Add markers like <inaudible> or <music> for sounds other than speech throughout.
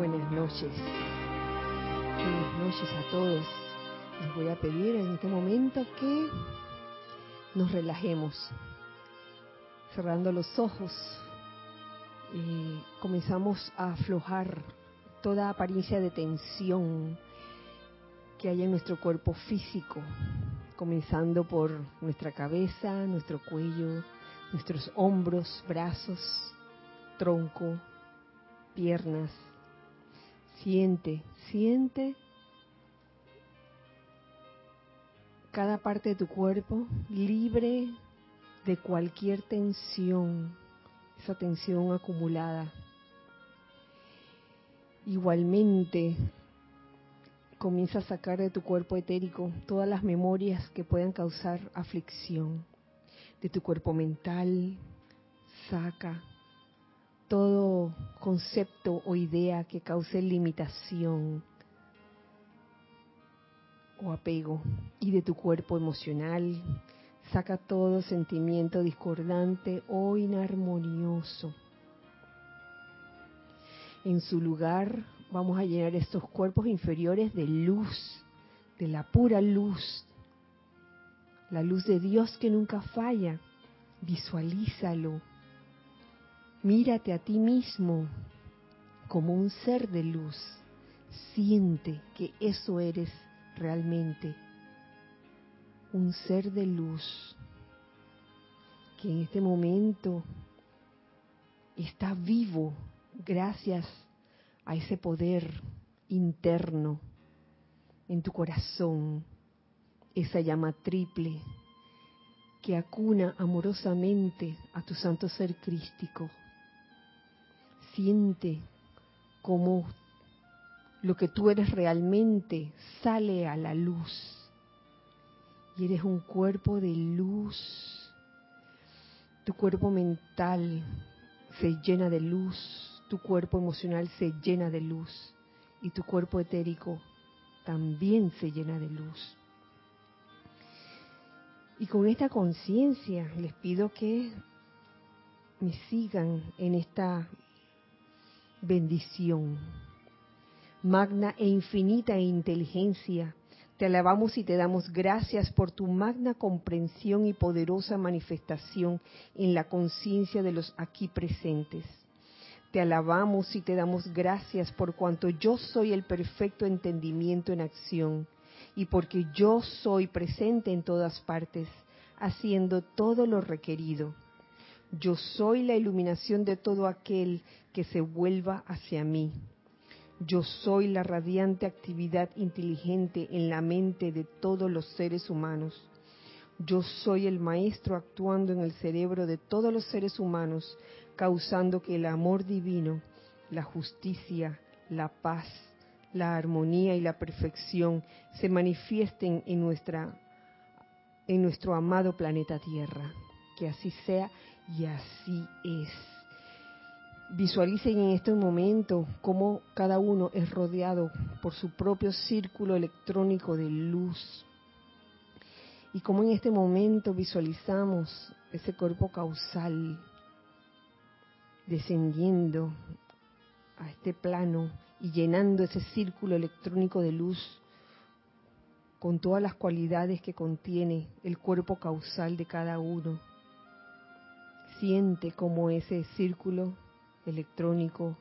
buenas noches. Buenas noches a todos. Les voy a pedir en este momento que nos relajemos, cerrando los ojos. y comenzamos a aflojar toda apariencia de tensión que hay en nuestro cuerpo físico, comenzando por nuestra cabeza, nuestro cuello, nuestros hombros, brazos, tronco, piernas. Siente, siente cada parte de tu cuerpo libre de cualquier tensión, esa tensión acumulada. Igualmente, comienza a sacar de tu cuerpo etérico todas las memorias que puedan causar aflicción. De tu cuerpo mental, saca todo concepto o idea que cause limitación o apego. Y de tu cuerpo emocional, saca todo sentimiento discordante o inarmonioso. En su lugar, vamos a llenar estos cuerpos inferiores de luz, de la pura luz, la luz de Dios que nunca falla. Visualízalo. Mírate a ti mismo como un ser de luz. Siente que eso eres realmente. Un ser de luz que en este momento está vivo gracias a ese poder interno en tu corazón, esa llama triple que acuna amorosamente a tu santo ser crístico. Siente cómo lo que tú eres realmente sale a la luz. Y eres un cuerpo de luz. Tu cuerpo mental se llena de luz, tu cuerpo emocional se llena de luz y tu cuerpo etérico también se llena de luz. Y con esta conciencia les pido que me sigan en esta bendición. Magna e infinita inteligencia, te alabamos y te damos gracias por tu magna comprensión y poderosa manifestación en la conciencia de los aquí presentes. Te alabamos y te damos gracias por cuanto yo soy el perfecto entendimiento en acción y porque yo soy presente en todas partes, haciendo todo lo requerido. Yo soy la iluminación de todo aquel que se vuelva hacia mí. Yo soy la radiante actividad inteligente en la mente de todos los seres humanos. Yo soy el maestro actuando en el cerebro de todos los seres humanos, causando que el amor divino, la justicia, la paz, la armonía y la perfección se manifiesten en nuestra en nuestro amado planeta Tierra. Que así sea y así es. Visualicen en este momento cómo cada uno es rodeado por su propio círculo electrónico de luz. Y cómo en este momento visualizamos ese cuerpo causal descendiendo a este plano y llenando ese círculo electrónico de luz con todas las cualidades que contiene el cuerpo causal de cada uno. Siente como ese círculo electrónico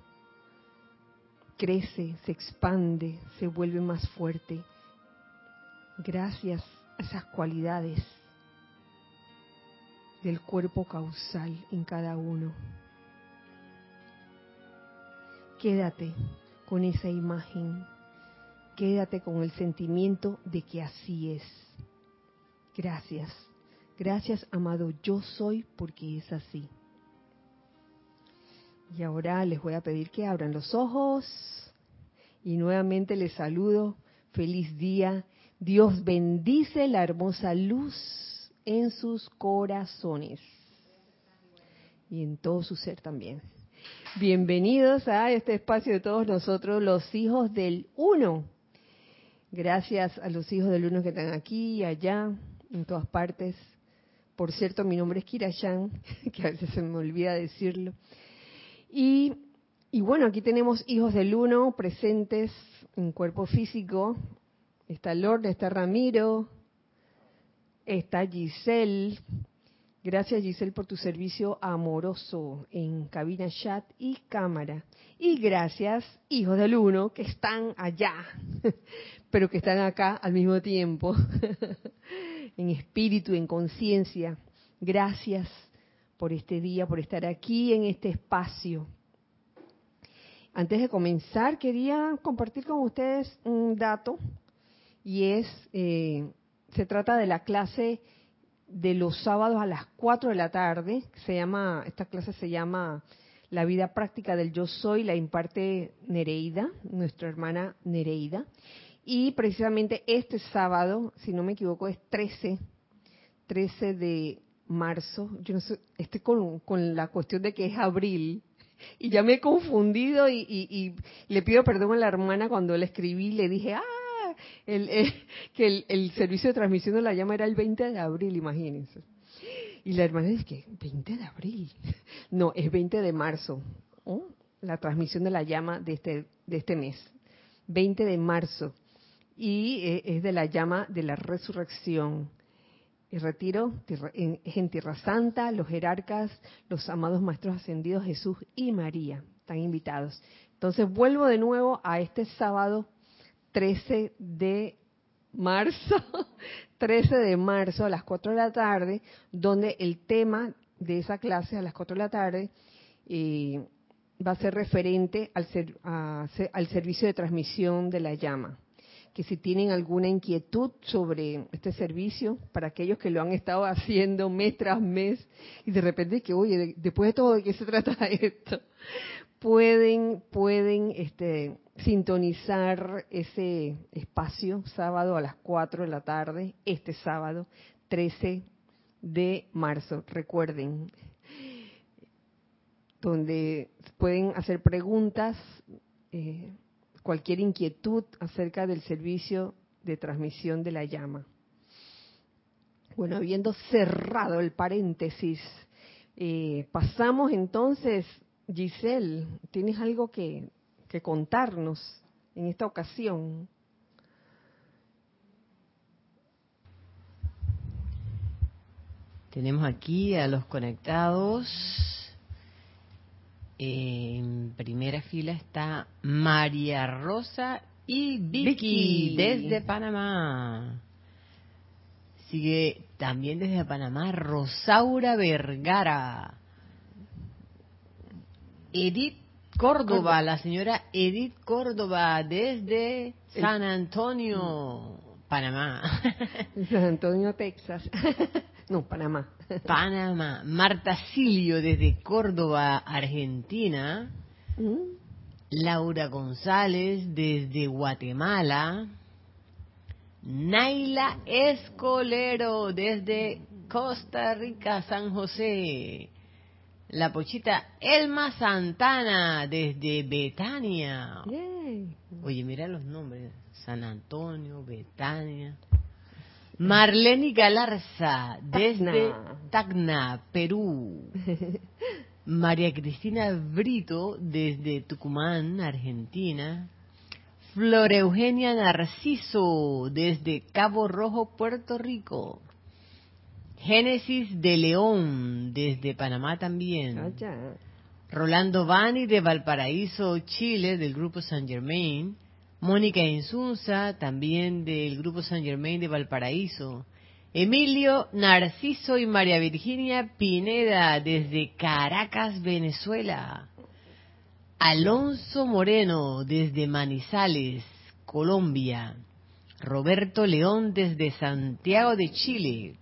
crece, se expande, se vuelve más fuerte. Gracias a esas cualidades del cuerpo causal en cada uno. Quédate con esa imagen. Quédate con el sentimiento de que así es. Gracias. Gracias, amado. Yo soy porque es así. Y ahora les voy a pedir que abran los ojos y nuevamente les saludo. Feliz día. Dios bendice la hermosa luz en sus corazones y en todo su ser también. Bienvenidos a este espacio de todos nosotros, los hijos del uno. Gracias a los hijos del uno que están aquí allá, en todas partes. Por cierto, mi nombre es Kirayán, <laughs> que a veces se me olvida decirlo. Y bueno, aquí tenemos hijos del uno presentes en cuerpo físico. Está Lord, está Ramiro, está Giselle. Gracias Giselle por tu servicio amoroso en cabina chat y cámara. Y gracias hijos del uno que están allá, <laughs> pero que están acá al mismo tiempo, <laughs> en espíritu, en conciencia. Gracias por este día, por estar aquí en este espacio. Antes de comenzar, quería compartir con ustedes un dato y es, eh, se trata de la clase de los sábados a las 4 de la tarde. Se llama, esta clase se llama La vida práctica del yo soy, la imparte Nereida, nuestra hermana Nereida. Y precisamente este sábado, si no me equivoco, es 13, 13 de marzo. Yo no sé, estoy con, la cuestión de que es abril y ya me he confundido y, le pido perdón a la hermana cuando le escribí, le dije, ah, que el, servicio de transmisión de la llama era el 20 de abril, imagínense. Y la hermana dice que 20 de abril. No, es 20 de marzo. La transmisión de la llama de este, de este mes. 20 de marzo. Y eh, es de la llama de la resurrección. El retiro es en Tierra Santa, los jerarcas, los amados maestros ascendidos Jesús y María están invitados. Entonces vuelvo de nuevo a este sábado 13 de marzo, <laughs> 13 de marzo a las 4 de la tarde, donde el tema de esa clase a las 4 de la tarde eh, va a ser referente al, al servicio de transmisión de la llama que si tienen alguna inquietud sobre este servicio, para aquellos que lo han estado haciendo mes tras mes, y de repente que, oye, después de todo, ¿de qué se trata <laughs> esto? Pueden, pueden este, sintonizar ese espacio sábado a las 4 de la tarde, este sábado 13 de marzo. Recuerden, donde pueden hacer preguntas. Eh, cualquier inquietud acerca del servicio de transmisión de la llama. Bueno, habiendo cerrado el paréntesis, eh, pasamos entonces, Giselle, ¿tienes algo que, que contarnos en esta ocasión? Tenemos aquí a los conectados en primera fila está María Rosa y Vicky, desde Panamá. Sigue también desde Panamá Rosaura Vergara. Edith Córdoba, la señora Edith Córdoba desde San Antonio, Panamá. San Antonio, Texas. <laughs> No, Panamá. Panamá. Marta Silio desde Córdoba, Argentina. Mm. Laura González desde Guatemala. Naila Escolero desde Costa Rica, San José. La pochita Elma Santana desde Betania. Oye, mira los nombres. San Antonio, Betania. Marlene Galarza, desde Tacna, Perú. <laughs> María Cristina Brito, desde Tucumán, Argentina. Flor Eugenia Narciso, desde Cabo Rojo, Puerto Rico. Génesis de León, desde Panamá también. Rolando Bani, de Valparaíso, Chile, del grupo San Germain. Mónica Insunza, también del Grupo San Germain de Valparaíso. Emilio Narciso y María Virginia Pineda, desde Caracas, Venezuela. Alonso Moreno, desde Manizales, Colombia. Roberto León, desde Santiago de Chile.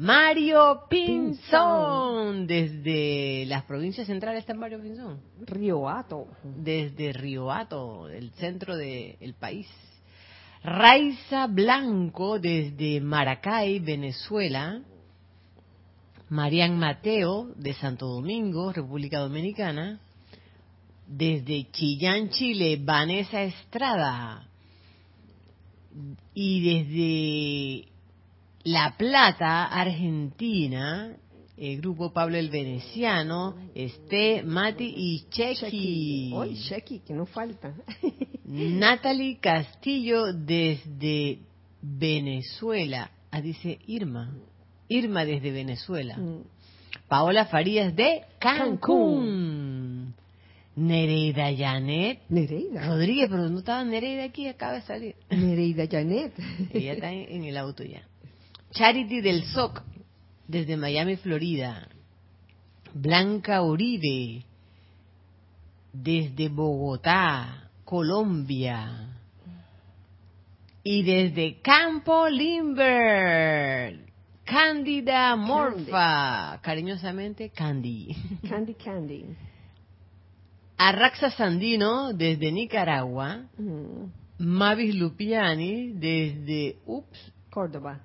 Mario Pinzón, desde las provincias centrales está Mario Pinzón. Riohato. Desde Riohato, el centro del país. Raiza Blanco, desde Maracay, Venezuela. Marian Mateo, de Santo Domingo, República Dominicana. Desde Chillán, Chile, Vanessa Estrada. Y desde la Plata, Argentina, el grupo Pablo el Veneciano, Este, Mati y Chequi. Hoy Chequi, que no falta. <laughs> Natalie Castillo desde Venezuela. Ah, dice Irma. Irma desde Venezuela. Mm. Paola Farías de Cancún. Cancún. Nereida Janet Nereida. Rodríguez, pero no estaba Nereida aquí, acaba de salir. Nereida Janet. <laughs> Ella está en, en el auto ya. Charity del SOC, desde Miami, Florida. Blanca Uribe, desde Bogotá, Colombia. Y desde Campo Limber, Cándida Morfa, cariñosamente Candy. <laughs> Candy Candy. Arraxa Sandino, desde Nicaragua. Mm. Mavis Lupiani, desde... Ups, Córdoba.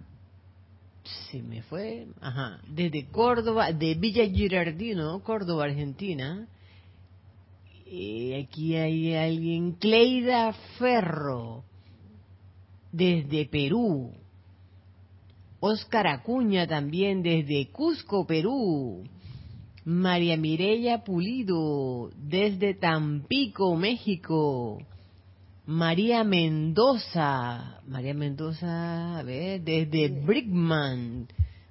Se me fue. Ajá. Desde Córdoba, de Villa Girardino, Córdoba, Argentina. Y aquí hay alguien, Cleida Ferro, desde Perú. Óscar Acuña también desde Cusco, Perú. María Mireya Pulido desde Tampico, México. María Mendoza, María Mendoza, a ver, desde Brickman,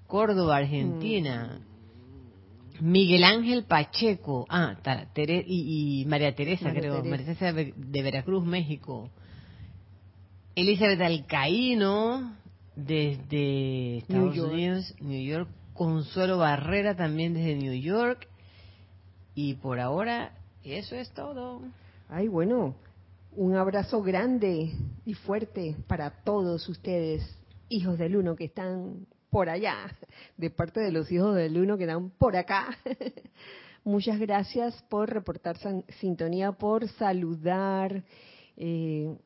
Córdoba, Argentina. Miguel Ángel Pacheco, ah, Tere- y, y María Teresa, María creo, Teresa. María Teresa de Veracruz, México. Elizabeth Alcaíno, desde Estados. Unidos, New York. Consuelo Barrera también desde New York. Y por ahora, eso es todo. Ay, bueno, un abrazo grande y fuerte para todos ustedes, hijos del uno que están por allá, de parte de los hijos del uno que están por acá. <laughs> Muchas gracias por reportar sintonía, por saludar. Eh,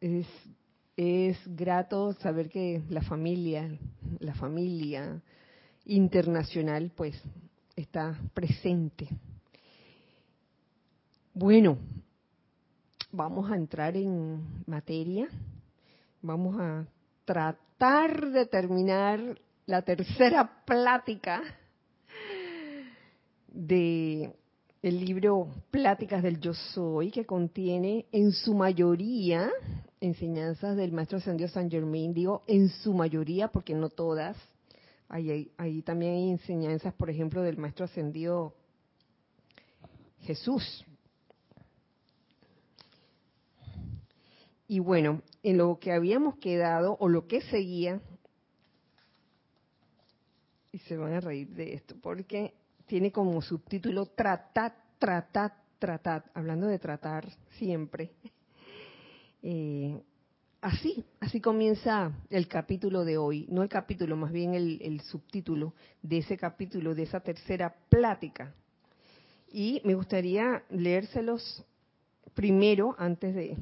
es, es grato saber que la familia, la familia internacional, pues está presente. Bueno, vamos a entrar en materia. Vamos a tratar de terminar la tercera plática de el libro Pláticas del Yo Soy, que contiene en su mayoría enseñanzas del Maestro Ascendido San Germain. Digo en su mayoría porque no todas. Ahí, ahí, ahí también hay enseñanzas, por ejemplo, del Maestro Ascendido Jesús. Y bueno, en lo que habíamos quedado, o lo que seguía, y se van a reír de esto, porque tiene como subtítulo Tratat, Tratat, Tratat, hablando de tratar siempre. Eh, así, así comienza el capítulo de hoy, no el capítulo, más bien el, el subtítulo de ese capítulo, de esa tercera plática. Y me gustaría leérselos primero, antes de,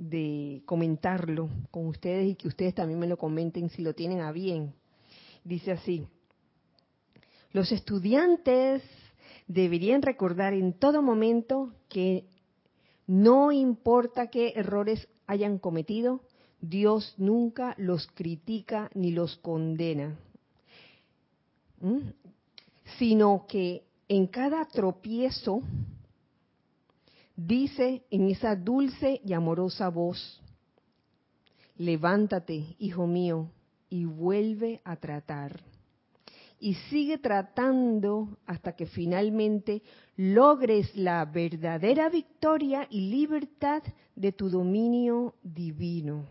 de comentarlo con ustedes y que ustedes también me lo comenten si lo tienen a bien. Dice así, los estudiantes deberían recordar en todo momento que no importa qué errores hayan cometido, Dios nunca los critica ni los condena, sino que en cada tropiezo dice en esa dulce y amorosa voz, levántate, hijo mío, y vuelve a tratar. Y sigue tratando hasta que finalmente logres la verdadera victoria y libertad de tu dominio divino.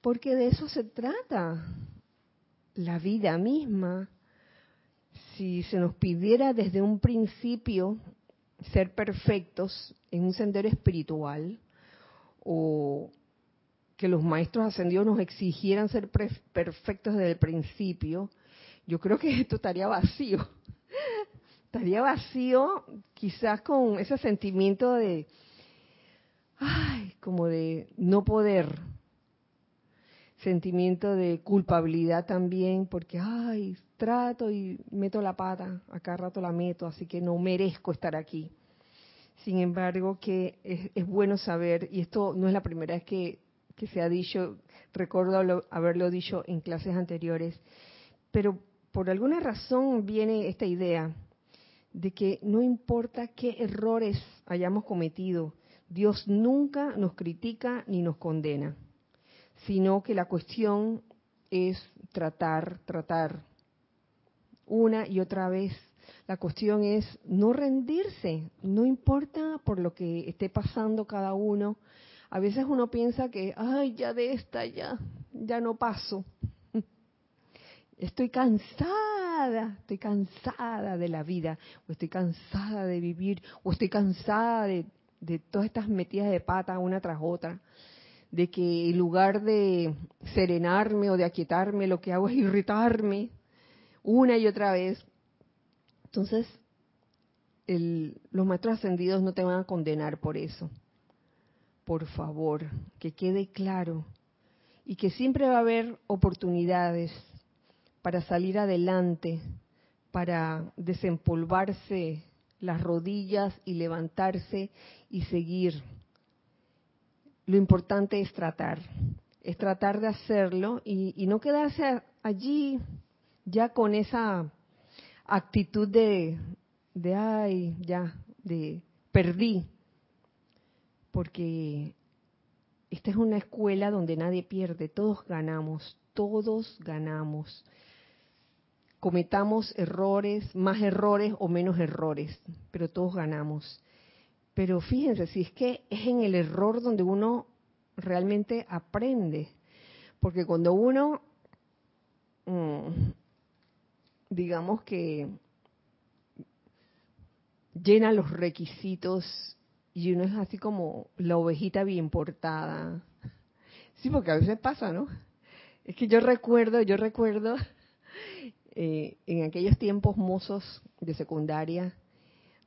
Porque de eso se trata la vida misma. Si se nos pidiera desde un principio ser perfectos en un sendero espiritual o que los maestros ascendidos nos exigieran ser perfectos desde el principio, yo creo que esto estaría vacío. <laughs> Estaría vacío quizás con ese sentimiento de, ay, como de no poder, sentimiento de culpabilidad también, porque, ay, trato y meto la pata, acá rato la meto, así que no merezco estar aquí. Sin embargo, que es, es bueno saber, y esto no es la primera vez que, se ha dicho, recuerdo lo- haberlo dicho en clases anteriores, pero por alguna razón viene esta idea de que no importa qué errores hayamos cometido, Dios nunca nos critica ni nos condena, sino que la cuestión es tratar, tratar una y otra vez. La cuestión es no rendirse, no importa por lo que esté pasando cada uno. A veces uno piensa que, ay, ya de esta, ya, ya no paso. <laughs> Estoy cansada, estoy cansada de la vida, o estoy cansada de vivir, o estoy cansada de, de todas estas metidas de pata una tras otra de que en lugar de serenarme o de aquietarme, lo que hago es irritarme una y otra vez. Entonces, los maestros ascendidos no te van a condenar por eso. Por favor, que quede claro. Y que siempre va a haber oportunidades para salir adelante, para desempolvarse las rodillas y levantarse y seguir lo importante es tratar, es tratar de hacerlo y, no quedarse allí ya con esa actitud de, de, ay, ya, de perdí, porque esta es una escuela donde nadie pierde, todos ganamos, todos ganamos. Cometamos errores, más errores o menos errores, pero todos ganamos. Pero fíjense, si es que es en el error donde uno realmente aprende. Porque cuando uno, mm, digamos que llena los requisitos y uno es así como la ovejita bien portada. Sí, porque a veces pasa, ¿no? Es que yo recuerdo, yo recuerdo <laughs> eh, en aquellos tiempos mozos de secundaria,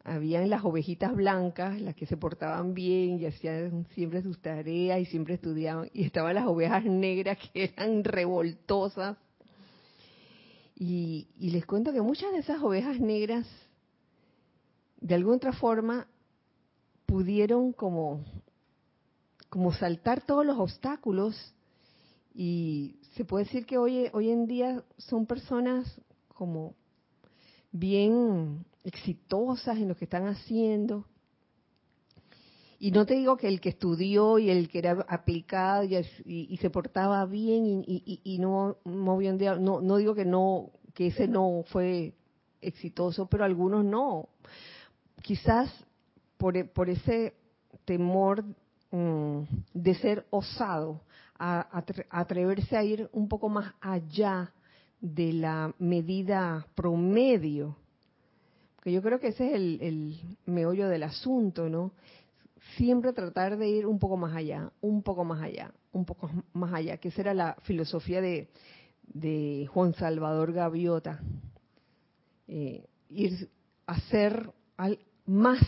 habían las ovejitas blancas, las que se portaban bien y hacían siempre sus tareas y siempre estudiaban, y estaban las ovejas negras que eran revoltosas. Y, les cuento que muchas de esas ovejas negras, de alguna otra forma, pudieron como, como saltar todos los obstáculos y se puede decir que hoy, hoy en día son personas como bien exitosas en lo que están haciendo. Y no te digo que el que estudió y el que era aplicado y, se portaba bien y, no movió no, no digo que no que ese no fue exitoso, pero algunos no. Quizás por, ese temor mm, de ser osado, a, atreverse a ir un poco más allá de la medida promedio que yo creo que ese es el, meollo del asunto, ¿no? Siempre tratar de ir un poco más allá, un poco más allá, un poco más allá, que esa era la filosofía de, Juan Salvador Gaviota. Eh, ir a hacer más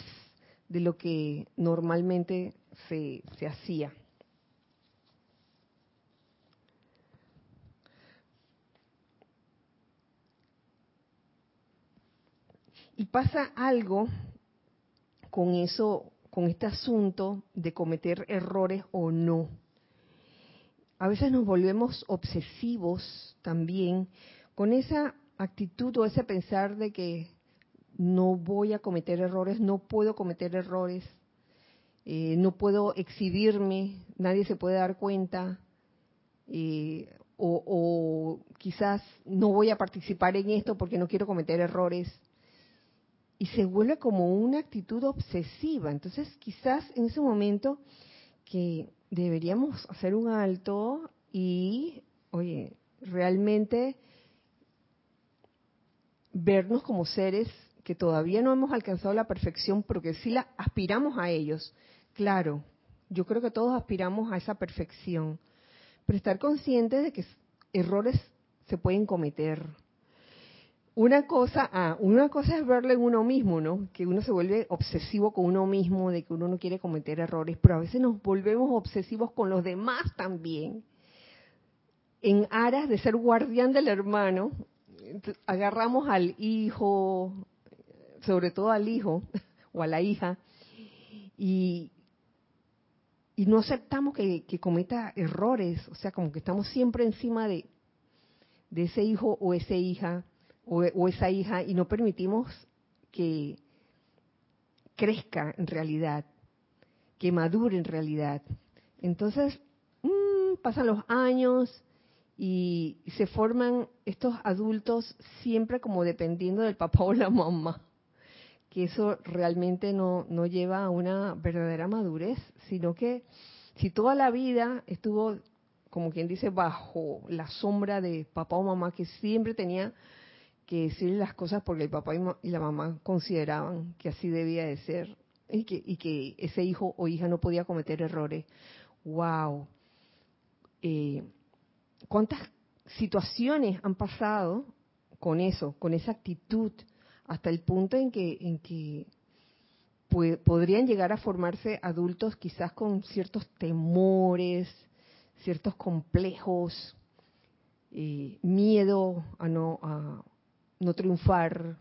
de lo que normalmente se, se hacía. Y pasa algo con eso, con este asunto de cometer errores o no. A veces nos volvemos obsesivos también con esa actitud o ese pensar de que no voy a cometer errores, no puedo cometer errores, eh, no puedo exhibirme, nadie se puede dar cuenta, eh, o, o, quizás no voy a participar en esto porque no quiero cometer errores y se vuelve como una actitud obsesiva. Entonces, quizás en ese momento que deberíamos hacer un alto y, oye, realmente vernos como seres que todavía no hemos alcanzado la perfección, pero que sí la aspiramos a ellos. Claro, yo creo que todos aspiramos a esa perfección, pero estar conscientes de que errores se pueden cometer, una cosa, ah, una cosa es verlo en uno mismo, ¿no? Que uno se vuelve obsesivo con uno mismo, de que uno no quiere cometer errores, pero a veces nos volvemos obsesivos con los demás también. En aras de ser guardián del hermano, agarramos al hijo, sobre todo al hijo <laughs> o a la hija, y, y no aceptamos que, cometa errores, o sea, como que estamos siempre encima de, de ese hijo o esa hija o, esa hija y no permitimos que crezca en realidad, que madure en realidad. Entonces, mmm, pasan los años y se forman estos adultos siempre como dependiendo del papá o la mamá, que eso realmente no, no lleva a una verdadera madurez, sino que si toda la vida estuvo, como quien dice, bajo la sombra de papá o mamá, que siempre tenía que decir las cosas porque el papá y, la mamá consideraban que así debía de ser y que, y que ese hijo o hija no podía cometer errores. ¡Wow! Eh, ¿Cuántas situaciones han pasado con eso, con esa actitud, hasta el punto en que, en que podrían llegar a formarse adultos quizás con ciertos temores, ciertos complejos, eh, miedo a no, a no triunfar,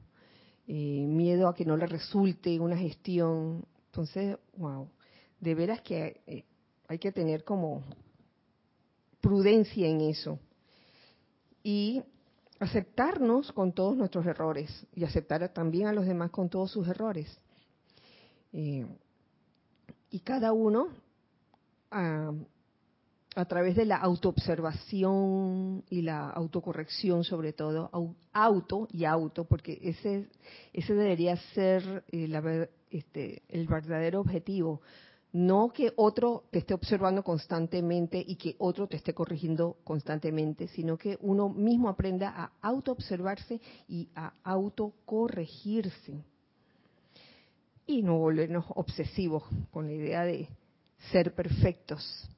eh, miedo a que no le resulte una gestión. Entonces, wow, de veras que eh, hay que tener como prudencia en eso y aceptarnos con todos nuestros errores y aceptar también a los demás con todos sus errores. Eh, y cada uno a, a, través de la autoobservación y la autocorrección sobre todo, auto y auto, porque ese, ese debería ser eh, este, el verdadero objetivo, no que otro te esté observando constantemente y que otro te esté corrigiendo constantemente, sino que uno mismo aprenda a autoobservarse y a autocorregirse. Y no volvernos obsesivos con la idea de ser perfectos.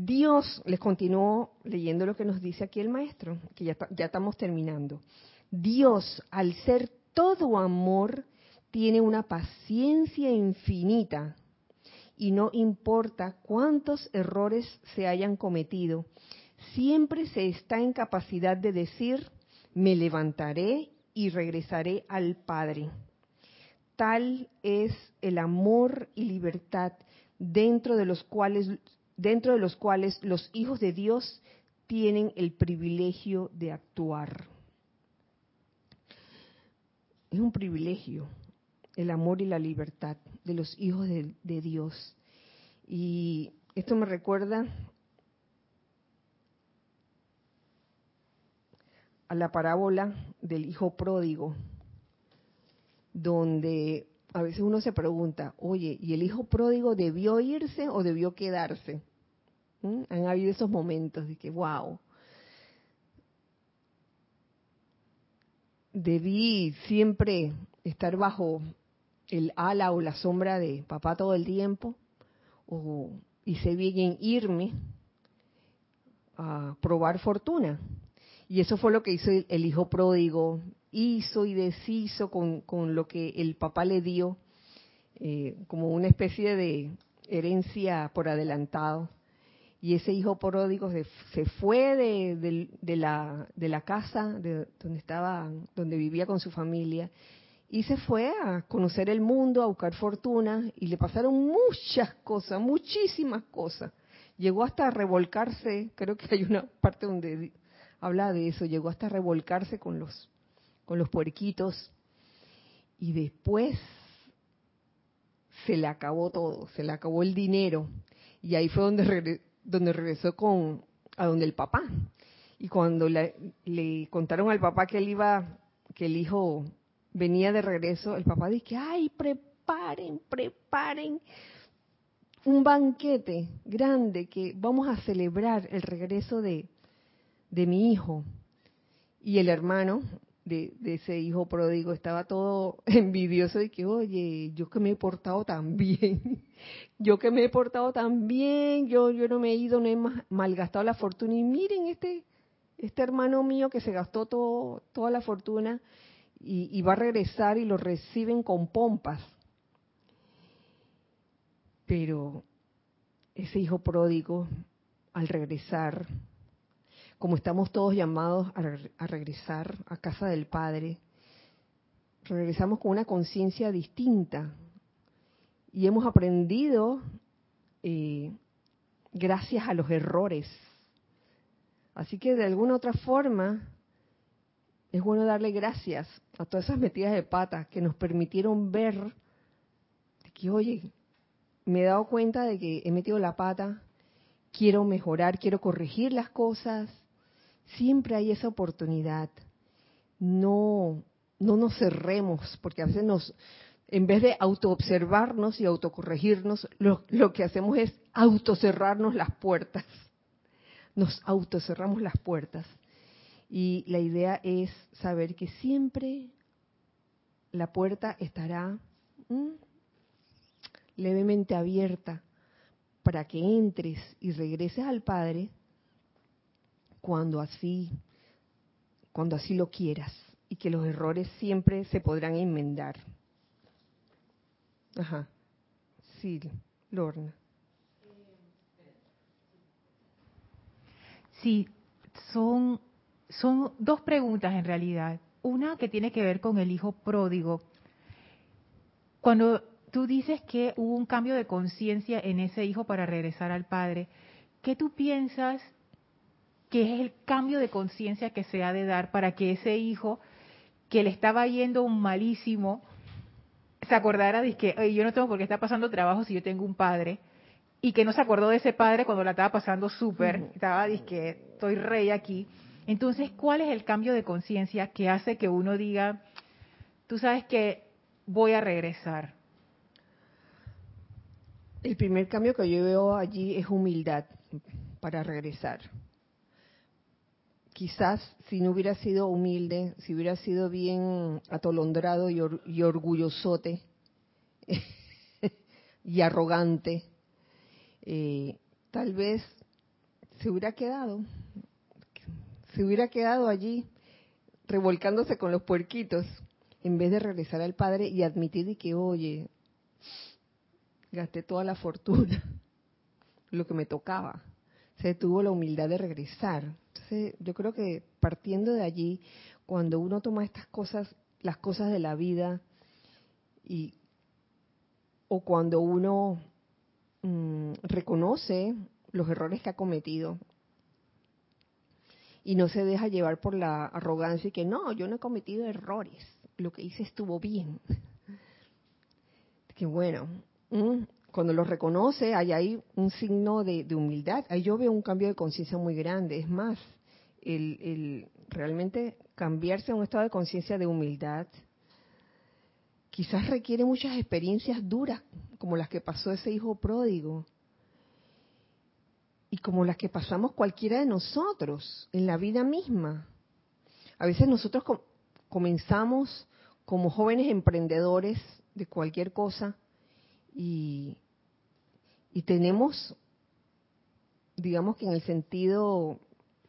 Dios, les continúo leyendo lo que nos dice aquí el maestro, que ya, ya estamos terminando. Dios, al ser todo amor, tiene una paciencia infinita y no importa cuántos errores se hayan cometido, siempre se está en capacidad de decir, me levantaré y regresaré al Padre. Tal es el amor y libertad dentro de los cuales dentro de los cuales los hijos de Dios tienen el privilegio de actuar. Es un privilegio el amor y la libertad de los hijos de, Dios. Y esto me recuerda a la parábola del hijo pródigo, donde a veces uno se pregunta, oye, ¿y el hijo pródigo debió irse o debió quedarse? Han habido esos momentos de que, wow, debí siempre estar bajo el ala o la sombra de papá todo el tiempo, o hice bien irme a probar fortuna. Y eso fue lo que hizo el, hijo pródigo, hizo y deshizo con, con, lo que el papá le dio, eh, como una especie de herencia por adelantado. Y ese hijo pródigo se, fue de, de, la, de la casa de donde estaba, donde vivía con su familia, y se fue a conocer el mundo, a buscar fortuna, y le pasaron muchas cosas, muchísimas cosas. Llegó hasta revolcarse, creo que hay una parte donde habla de eso, llegó hasta revolcarse con los, con los puerquitos, y después se le acabó todo, se le acabó el dinero, y ahí fue donde, donde regresó con, a donde el papá. Y cuando le, le contaron al papá que él iba, que el hijo venía de regreso, el papá dice, ay, preparen, preparen un banquete grande que vamos a celebrar el regreso de, de mi hijo. Y el hermano de, ese hijo pródigo estaba todo <laughs> envidioso de que, oye, yo que me he portado tan bien, <laughs> yo que me he portado tan bien, yo, yo no me he ido, no he malgastado la fortuna. Y miren este, este hermano mío que se gastó todo, toda la fortuna y, va a regresar y lo reciben con pompas. Pero ese hijo pródigo, al regresar, como estamos todos llamados a, regresar a casa del Padre, regresamos con una conciencia distinta y hemos aprendido eh, gracias a los errores. Así que de alguna otra forma es bueno darle gracias a todas esas metidas de pata que nos permitieron ver que, oye, me he dado cuenta de que he metido la pata, quiero mejorar, quiero corregir las cosas. Siempre hay esa oportunidad. No, no nos cerremos, porque a veces nos, en vez de autoobservarnos y autocorregirnos, lo, lo que hacemos es autocerrarnos las puertas. Nos autocerramos las puertas. Y la idea es saber que siempre la puerta estará levemente abierta para que entres y regreses al Padre cuando así cuando así lo quieras y que los errores siempre se podrán enmendar. Ajá. Sí, Lorna. Sí, son, son dos preguntas en realidad. Una que tiene que ver con el hijo pródigo. Cuando tú dices que hubo un cambio de conciencia en ese hijo para regresar al padre, ¿qué tú piensas que es el cambio de conciencia que se ha de dar para que ese hijo que le estaba yendo un malísimo se acordara de que yo no tengo por qué estar pasando trabajo si yo tengo un padre y que no se acordó de ese padre cuando la estaba pasando súper, estaba que estoy rey aquí. Entonces, ¿cuál es el cambio de conciencia que hace que uno diga, tú sabes que voy a regresar? El primer cambio que yo veo allí es humildad para regresar. Quizás si no hubiera sido humilde, si hubiera sido bien atolondrado y, orgullosote <laughs> y arrogante, eh, tal vez se hubiera quedado, se hubiera quedado allí revolcándose con los puerquitos en vez de regresar al Padre y admitir que, oye, gasté toda la fortuna, <laughs> lo que me tocaba. Se tuvo la humildad de regresar. Entonces, yo creo que partiendo de allí, cuando uno toma estas cosas, las cosas de la vida, y, o cuando uno mm, reconoce los errores que ha cometido y no se deja llevar por la arrogancia y que no, yo no he cometido errores, lo que hice estuvo bien. <laughs> Que bueno, Mm, cuando lo reconoce, hay ahí un signo de, humildad. Ahí yo veo un cambio de conciencia muy grande. Es más, el, realmente cambiarse a un estado de conciencia de humildad quizás requiere muchas experiencias duras, como las que pasó ese hijo pródigo y como las que pasamos cualquiera de nosotros en la vida misma. A veces nosotros comenzamos como jóvenes emprendedores de cualquier cosa y, tenemos, digamos que en el sentido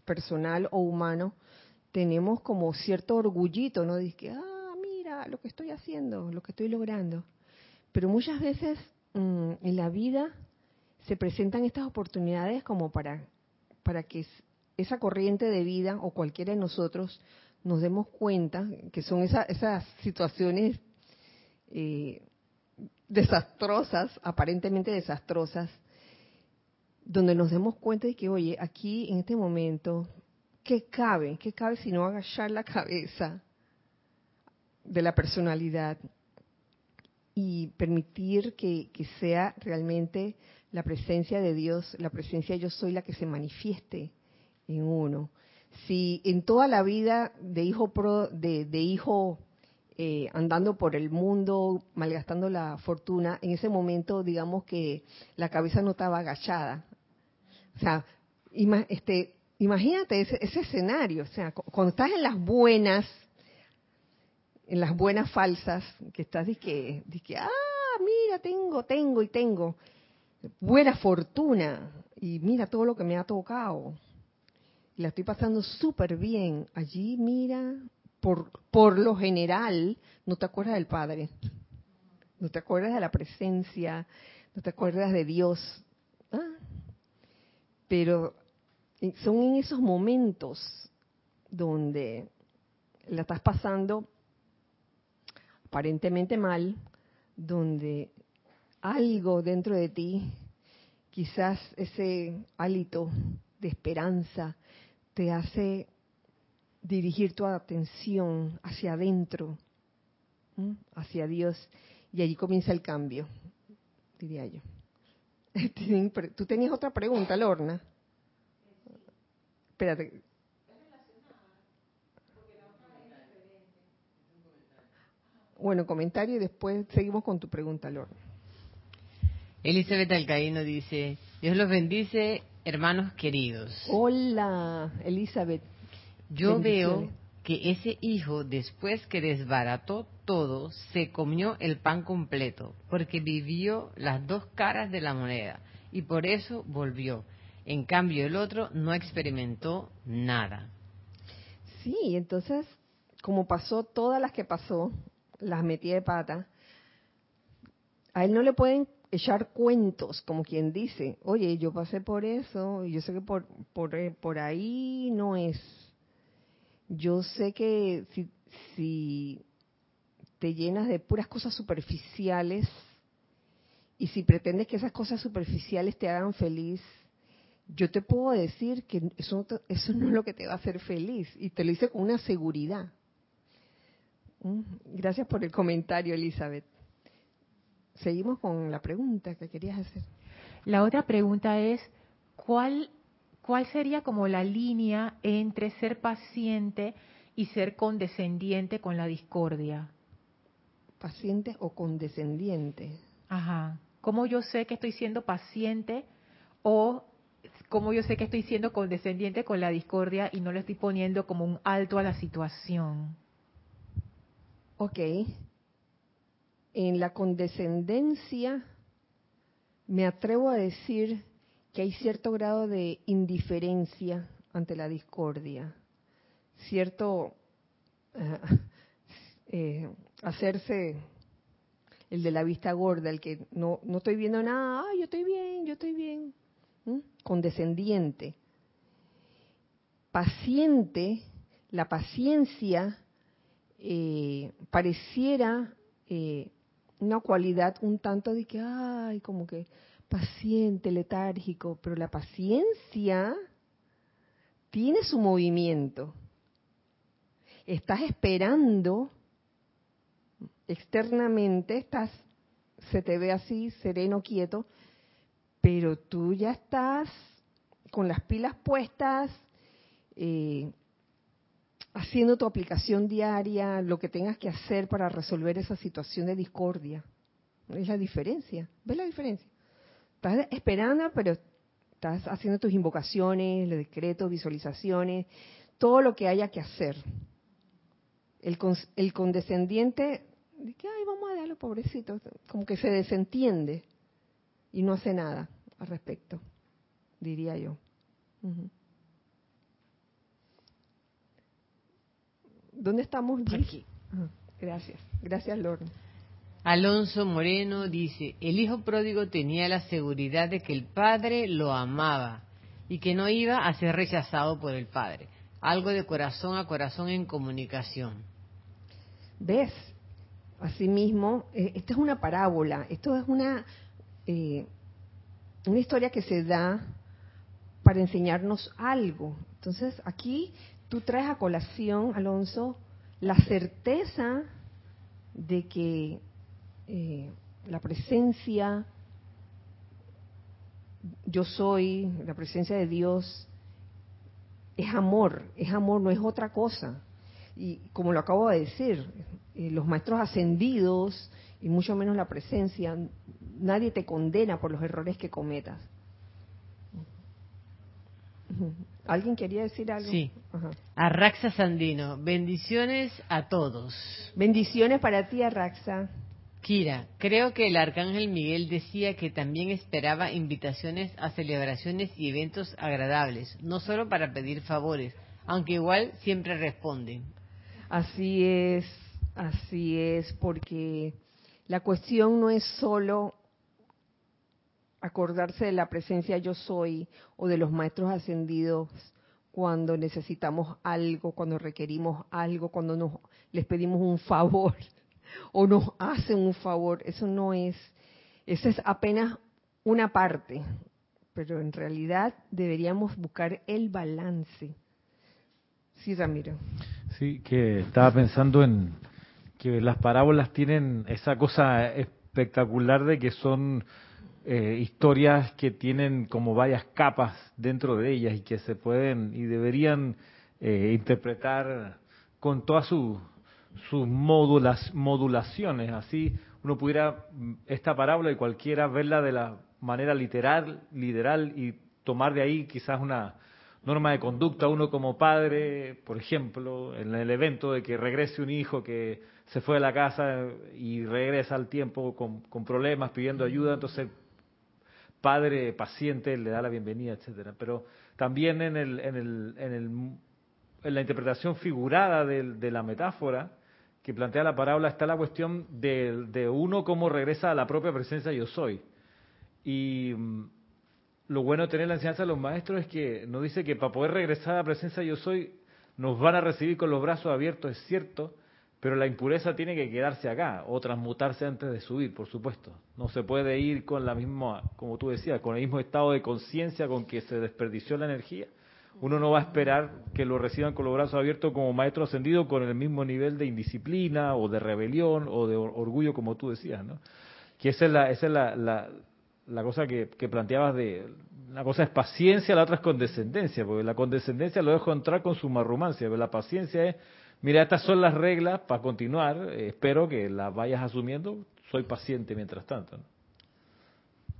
personal o humano, tenemos como cierto orgullito, ¿no? Dice que, ah, mira lo que estoy haciendo, lo que estoy logrando. Pero muchas veces mm, en la vida se presentan estas oportunidades como para, para que esa corriente de vida o cualquiera de nosotros nos demos cuenta que son esas situaciones eh, desastrosas, aparentemente desastrosas, donde nos demos cuenta de que, oye, aquí en este momento, ¿qué cabe? ¿Qué cabe si no agachar la cabeza de la personalidad y permitir que, que sea realmente la presencia de Dios, la presencia yo soy la que se manifieste en uno? Si en toda la vida de hijo pro, de, de hijo eh, andando por el mundo, malgastando la fortuna, en ese momento, digamos que la cabeza no estaba agachada. O sea, este, imagínate ese, escenario, o sea, cuando estás en las buenas, en las buenas falsas, que estás de que, de que, ah, mira, tengo, tengo y tengo, buena fortuna, y mira todo lo que me ha tocado, la estoy pasando súper bien, allí mira, por, por lo general, no te acuerdas del Padre, no te acuerdas de la presencia, no te acuerdas de Dios. Ah, pero son en esos momentos donde la estás pasando aparentemente mal, donde algo dentro de ti quizás ese hálito de esperanza te hace dirigir tu atención hacia adentro, hacia Dios, y allí comienza el cambio, diría yo. <laughs> Tú tenías otra pregunta, Lorna. Espérate. Bueno, comentario y después seguimos con tu pregunta, Lorna. Elizabeth Alcaíno dice, Dios los bendice, hermanos queridos. Hola, Elizabeth. Yo veo que ese hijo, después que desbarató todo, se comió el pan completo, porque vivió las dos caras de la moneda, y por eso volvió. En cambio, el otro no experimentó nada. Sí, entonces, como pasó todas las que pasó, las metí de pata, a él no le pueden echar cuentos, como quien dice, oye, yo pasé por eso, y yo sé que por, por, eh, por ahí no es. Yo sé que si, te llenas de puras cosas superficiales y si pretendes que esas cosas superficiales te hagan feliz, yo te puedo decir que eso, eso no es lo que te va a hacer feliz. Y te lo hice con una seguridad. Mm, gracias por el comentario, Elizabeth. Seguimos con la pregunta que querías hacer. La otra pregunta es, ¿cuál, cuál sería como la línea entre ser paciente y ser condescendiente con la discordia? Paciente o condescendiente. Ajá. ¿Cómo yo sé que estoy siendo paciente o cómo yo sé que estoy siendo condescendiente con la discordia y no le estoy poniendo como un alto a la situación? Ok en la condescendencia me atrevo a decir que hay cierto grado de indiferencia ante la discordia, cierto eh, <laughs> eh, hacerse el de la vista gorda, el que no, no estoy viendo nada, yo estoy bien, yo estoy bien, condescendiente. Paciente, la paciencia eh, pareciera una cualidad un tanto de que, ay, como que paciente, letárgico, pero la paciencia tiene su movimiento. Estás esperando externamente, estás, se te ve así, sereno, quieto, pero tú ya estás con las pilas puestas, eh, haciendo tu aplicación diaria, lo que tengas que hacer para resolver esa situación de discordia. Es la diferencia. ¿Ves la diferencia? Estás esperando, pero estás haciendo tus invocaciones, los decretos, visualizaciones, todo lo que haya que hacer. El, el condescendiente, de que, ay, vamos a darlo, pobrecito, como que se desentiende y no hace nada al respecto, diría yo. ¿Dónde estamos? Aquí. Gracias. Gracias, Lorna. Alonso Moreno dice, el hijo pródigo tenía la seguridad de que el padre lo amaba y que no iba a ser rechazado por el padre. Algo de corazón a corazón en comunicación. ¿Ves? Asimismo, eh, es una parábola, esto es una, eh, una historia que se da para enseñarnos algo. Entonces, aquí tú traes a colación, Alonso, la certeza de que eh, la presencia, yo soy, la presencia de Dios, es amor, es amor, no es otra cosa. Y como lo acabo de decir, eh, los maestros ascendidos, y mucho menos la presencia, nadie te condena por los errores que cometas. ¿Alguien quería decir algo? Sí. Arraxa Sandino, bendiciones a todos. Bendiciones para ti, Arraxa. Kira, creo que el arcángel Miguel decía que también esperaba invitaciones a celebraciones y eventos agradables, no solo para pedir favores, aunque igual siempre responden. Así es, así es, porque la cuestión no es solo acordarse de la presencia yo soy o de los maestros ascendidos cuando necesitamos algo, cuando requerimos algo, cuando nos les pedimos un favor o nos hacen un favor, eso no es, esa es apenas una parte pero en realidad deberíamos buscar el balance. Sí, Ramiro. Sí, que estaba pensando en que las parábolas tienen esa cosa espectacular de que son eh, historias que tienen como varias capas dentro de ellas y que se pueden y deberían eh, interpretar con todas sus modulaciones. Así uno pudiera mm, esta parábola y cualquiera verla de la manera literal, y tomar de ahí quizás una norma de conducta, uno como padre, por ejemplo, en el evento de que regrese un hijo que se fue de la casa y regresa al tiempo con, con problemas, pidiendo ayuda, entonces padre paciente le da la bienvenida, etcétera. Pero también en el, en el, en el en la interpretación figurada de, la metáfora que plantea la parábola está la cuestión de, uno cómo regresa a la propia presencia yo soy. Y mm, lo bueno de tener la enseñanza de los maestros es que nos dice que para poder regresar a la presencia yo soy, nos van a recibir con los brazos abiertos, es cierto, pero la impureza tiene que quedarse acá o transmutarse antes de subir, por supuesto. No se puede ir con la misma, como tú decías, con el mismo estado de conciencia con que se desperdició la energía. Uno no va a esperar que lo reciban con los brazos abiertos como maestro ascendido con el mismo nivel de indisciplina o de rebelión o de orgullo, como tú decías, ¿no? Que esa es la, esa es la, la cosa que, planteabas de una cosa es paciencia, la otra es condescendencia, porque la condescendencia lo dejo entrar con su marrumancia, pero la paciencia es, mira, estas son las reglas para continuar, eh, espero que las vayas asumiendo, soy paciente mientras tanto. ¿no?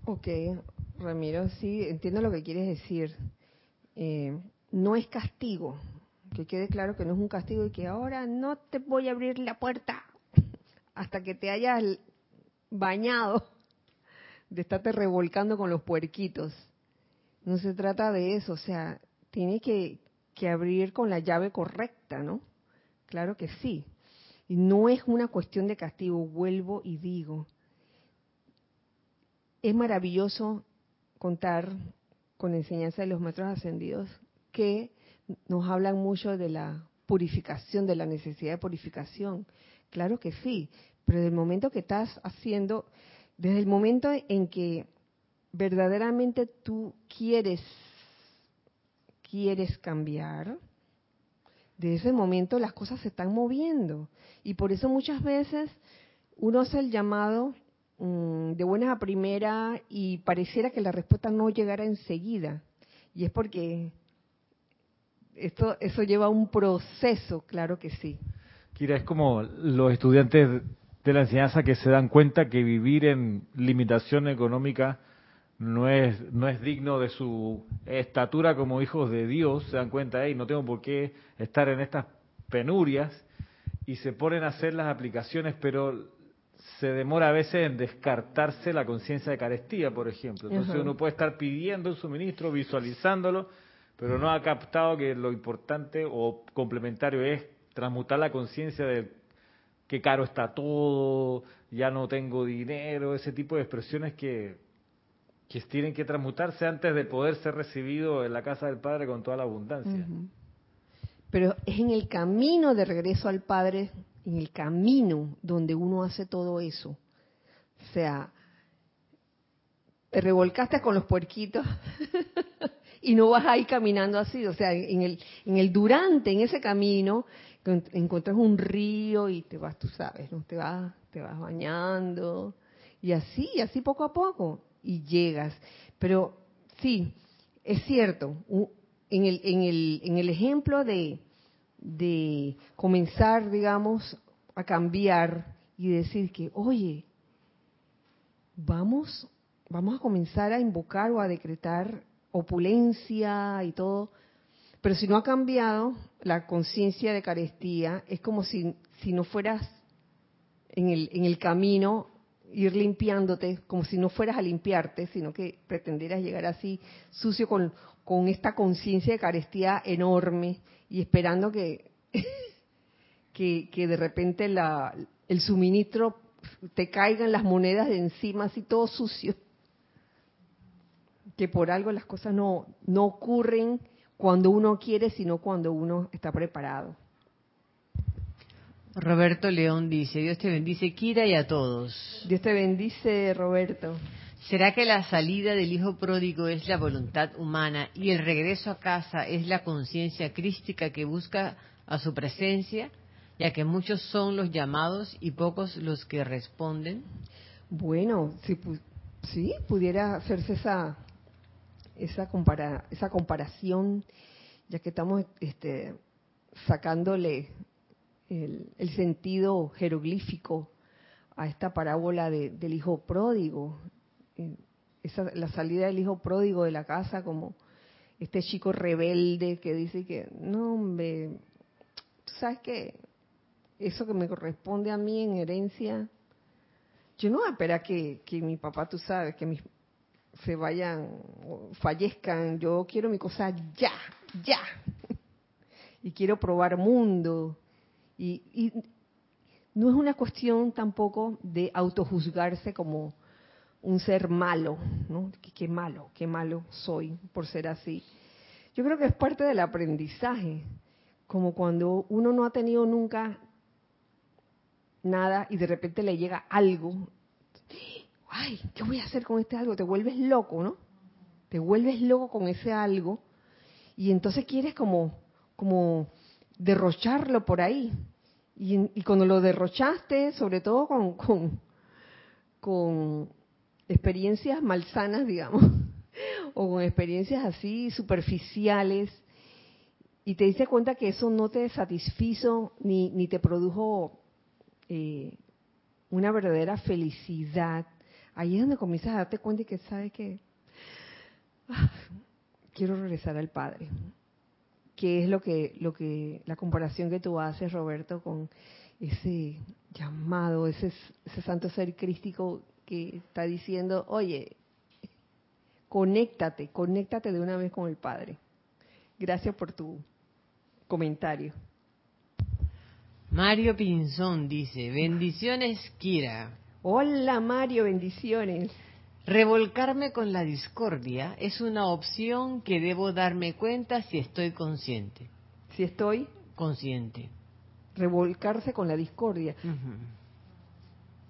Ok, Ramiro, sí, entiendo lo que quieres decir. Eh, no es castigo, que quede claro que no es un castigo y que ahora no te voy a abrir la puerta hasta que te hayas bañado de estarte revolcando con los puerquitos. No se trata de eso, o sea, tiene que, que abrir con la llave correcta, ¿no? Claro que sí. Y no es una cuestión de castigo, vuelvo y digo. Es maravilloso contar con enseñanza de los maestros ascendidos que nos hablan mucho de la purificación, de la necesidad de purificación. Claro que sí, pero del momento que estás haciendo, desde el momento en que verdaderamente tú quieres quieres cambiar, de ese momento las cosas se están moviendo. Y por eso muchas veces uno hace el llamado mm, de buena a primera y pareciera que la respuesta no llegara enseguida. Y es porque esto, eso lleva un proceso, claro que sí. Kira, es como los estudiantes de la enseñanza que se dan cuenta que vivir en limitación económica no es, no es digno de su estatura como hijos de Dios, se dan cuenta, hey, no tengo por qué estar en estas penurias, y se ponen a hacer las aplicaciones, pero se demora a veces en descartarse la conciencia de carestía, por ejemplo. Entonces uno puede estar pidiendo el suministro, visualizándolo, pero no ha captado que lo importante o complementario es transmutar la conciencia del qué caro está todo, ya no tengo dinero, ese tipo de expresiones que, que tienen que transmutarse antes de poder ser recibido en la casa del Padre con toda la abundancia. Pero es en el camino de regreso al Padre, en el camino donde uno hace todo eso. O sea, te revolcaste con los puerquitos <laughs> y no vas ahí caminando así. O sea, en el, en el durante, en ese camino, encuentras un río y te vas, tú sabes, ¿no? Te vas, te vas bañando y así, así poco a poco y llegas. Pero sí, es cierto, en el, en el, en el ejemplo de, de comenzar, digamos, a cambiar y decir que, oye, vamos, vamos a comenzar a invocar o a decretar opulencia y todo, pero si no ha cambiado la conciencia de carestía, es como si, si no fueras en el, en el camino ir limpiándote, como si no fueras a limpiarte, sino que pretendieras llegar así sucio con, con esta conciencia de carestía enorme y esperando que, <laughs> que, que, de repente la, el suministro te caigan las monedas de encima así todo sucio. Que por algo las cosas no, no ocurren cuando uno quiere, sino cuando uno está preparado. Roberto León dice, Dios te bendice, Kira, y a todos. Dios te bendice, Roberto. ¿Será que la salida del hijo pródigo es la voluntad humana y el regreso a casa es la conciencia crística que busca a su presencia, ya que muchos son los llamados y pocos los que responden? Bueno, si, sí, pudiera hacerse esa esa, compara, esa comparación, ya que estamos este, sacándole el, el sentido jeroglífico a esta parábola de, del hijo pródigo, esa, la salida del hijo pródigo de la casa como este chico rebelde que dice que, no, hombre, tú sabes que eso que me corresponde a mí en herencia, yo no voy a esperar que, que mi papá, tú sabes, que mis, se vayan, fallezcan, yo quiero mi cosa ya, ya. <laughs> y quiero probar mundo. Y, y no es una cuestión tampoco de autojuzgarse como un ser malo, ¿no? Qué, malo, qué malo soy por ser así. Yo creo que es parte del aprendizaje, como cuando uno no ha tenido nunca nada y de repente le llega algo. Ay, ¿qué voy a hacer con este algo? Te vuelves loco, ¿no? Te vuelves loco con ese algo y entonces quieres como, como derrocharlo por ahí. Y, cuando lo derrochaste, sobre todo con, con, con experiencias malsanas, digamos, <laughs> o con experiencias así superficiales, y te diste cuenta que eso no te satisfizo ni, ni te produjo eh, una verdadera felicidad, ahí es donde comienzas a darte cuenta y que sabes que ah, quiero regresar al Padre. Que es lo que, lo que, la comparación que tú haces, Roberto, con ese llamado, ese, ese santo ser crístico que está diciendo, oye, conéctate, conéctate de una vez con el Padre. Gracias por tu comentario. Mario Pinzón dice, bendiciones Kira. Hola Mario, bendiciones. Revolcarme con la discordia es una opción que debo darme cuenta si estoy consciente. Si estoy consciente. Revolcarse con la discordia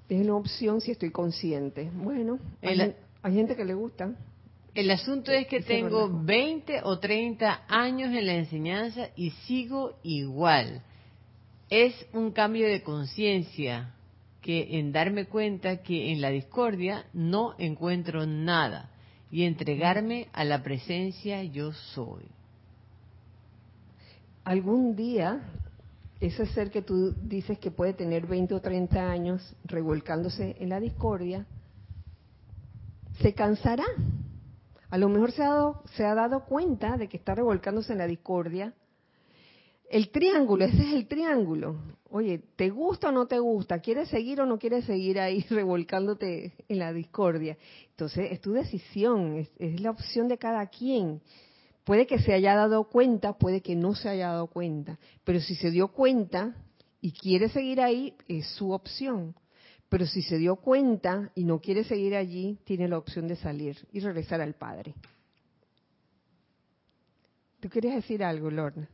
es una opción si estoy consciente. Bueno, hay, gente que le gusta. El asunto es que tengo 20 o 30 años en la enseñanza y sigo igual. Es un cambio de conciencia que en darme cuenta que en la discordia no encuentro nada y entregarme a la presencia yo soy. Algún día ese ser que tú dices que puede tener 20 o 30 años revolcándose en la discordia, se cansará. A lo mejor se ha, dado, se ha dado cuenta de que está revolcándose en la discordia. El triángulo, ese es el triángulo. Oye, ¿te gusta o no te gusta? ¿Quieres seguir o no quieres seguir ahí <laughs> revolcándote en la discordia? Entonces, es tu decisión, es, es la opción de cada quien. Puede que se haya dado cuenta, puede que no se haya dado cuenta, pero si se dio cuenta y quiere seguir ahí, es su opción. Pero si se dio cuenta y no quiere seguir allí, tiene la opción de salir y regresar al Padre. ¿Tú quieres decir algo, Lorna?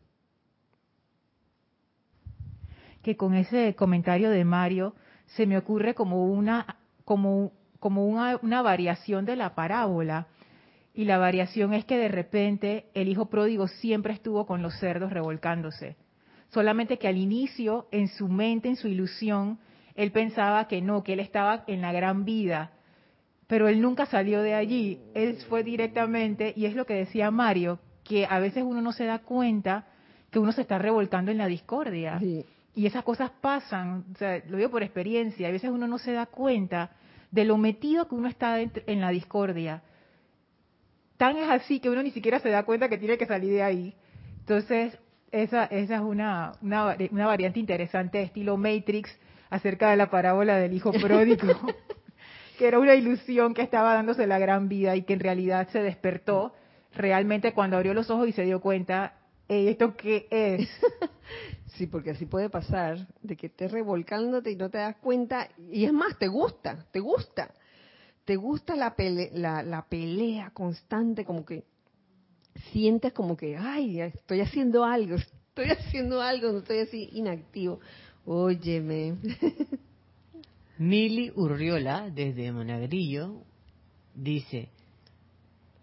Que con ese comentario de Mario se me ocurre como una como como una, una variación de la parábola y la variación es que de repente el hijo pródigo siempre estuvo con los cerdos revolcándose. Solamente que al inicio, en su mente, en su ilusión, él pensaba que no, que él estaba en la gran vida. Pero él nunca salió de allí. Él fue directamente, y es lo que decía Mario, que a veces uno no se da cuenta que uno se está revolcando en la discordia. Y esas cosas pasan, o sea, lo digo por experiencia, a veces uno no se da cuenta de lo metido que uno está en la discordia tan es así que uno ni siquiera se da cuenta que tiene que salir de ahí. Entonces, esa, esa es una, una, una variante interesante de estilo Matrix acerca de la parábola del hijo <laughs> pródigo, que era una ilusión que estaba dándose la gran vida y que en realidad se despertó realmente cuando abrió los ojos y se dio cuenta, ¿esto qué es? <laughs> Sí, porque así puede pasar, de que estés revolcándote y no te das cuenta, y es más, te gusta, te gusta te gusta la, la, pelea constante, como que sientes como que, ay, estoy haciendo algo, <laughs> estoy haciendo algo, no estoy así inactivo. Óyeme. <laughs> Mili Urriola, desde Monagrillo, dice,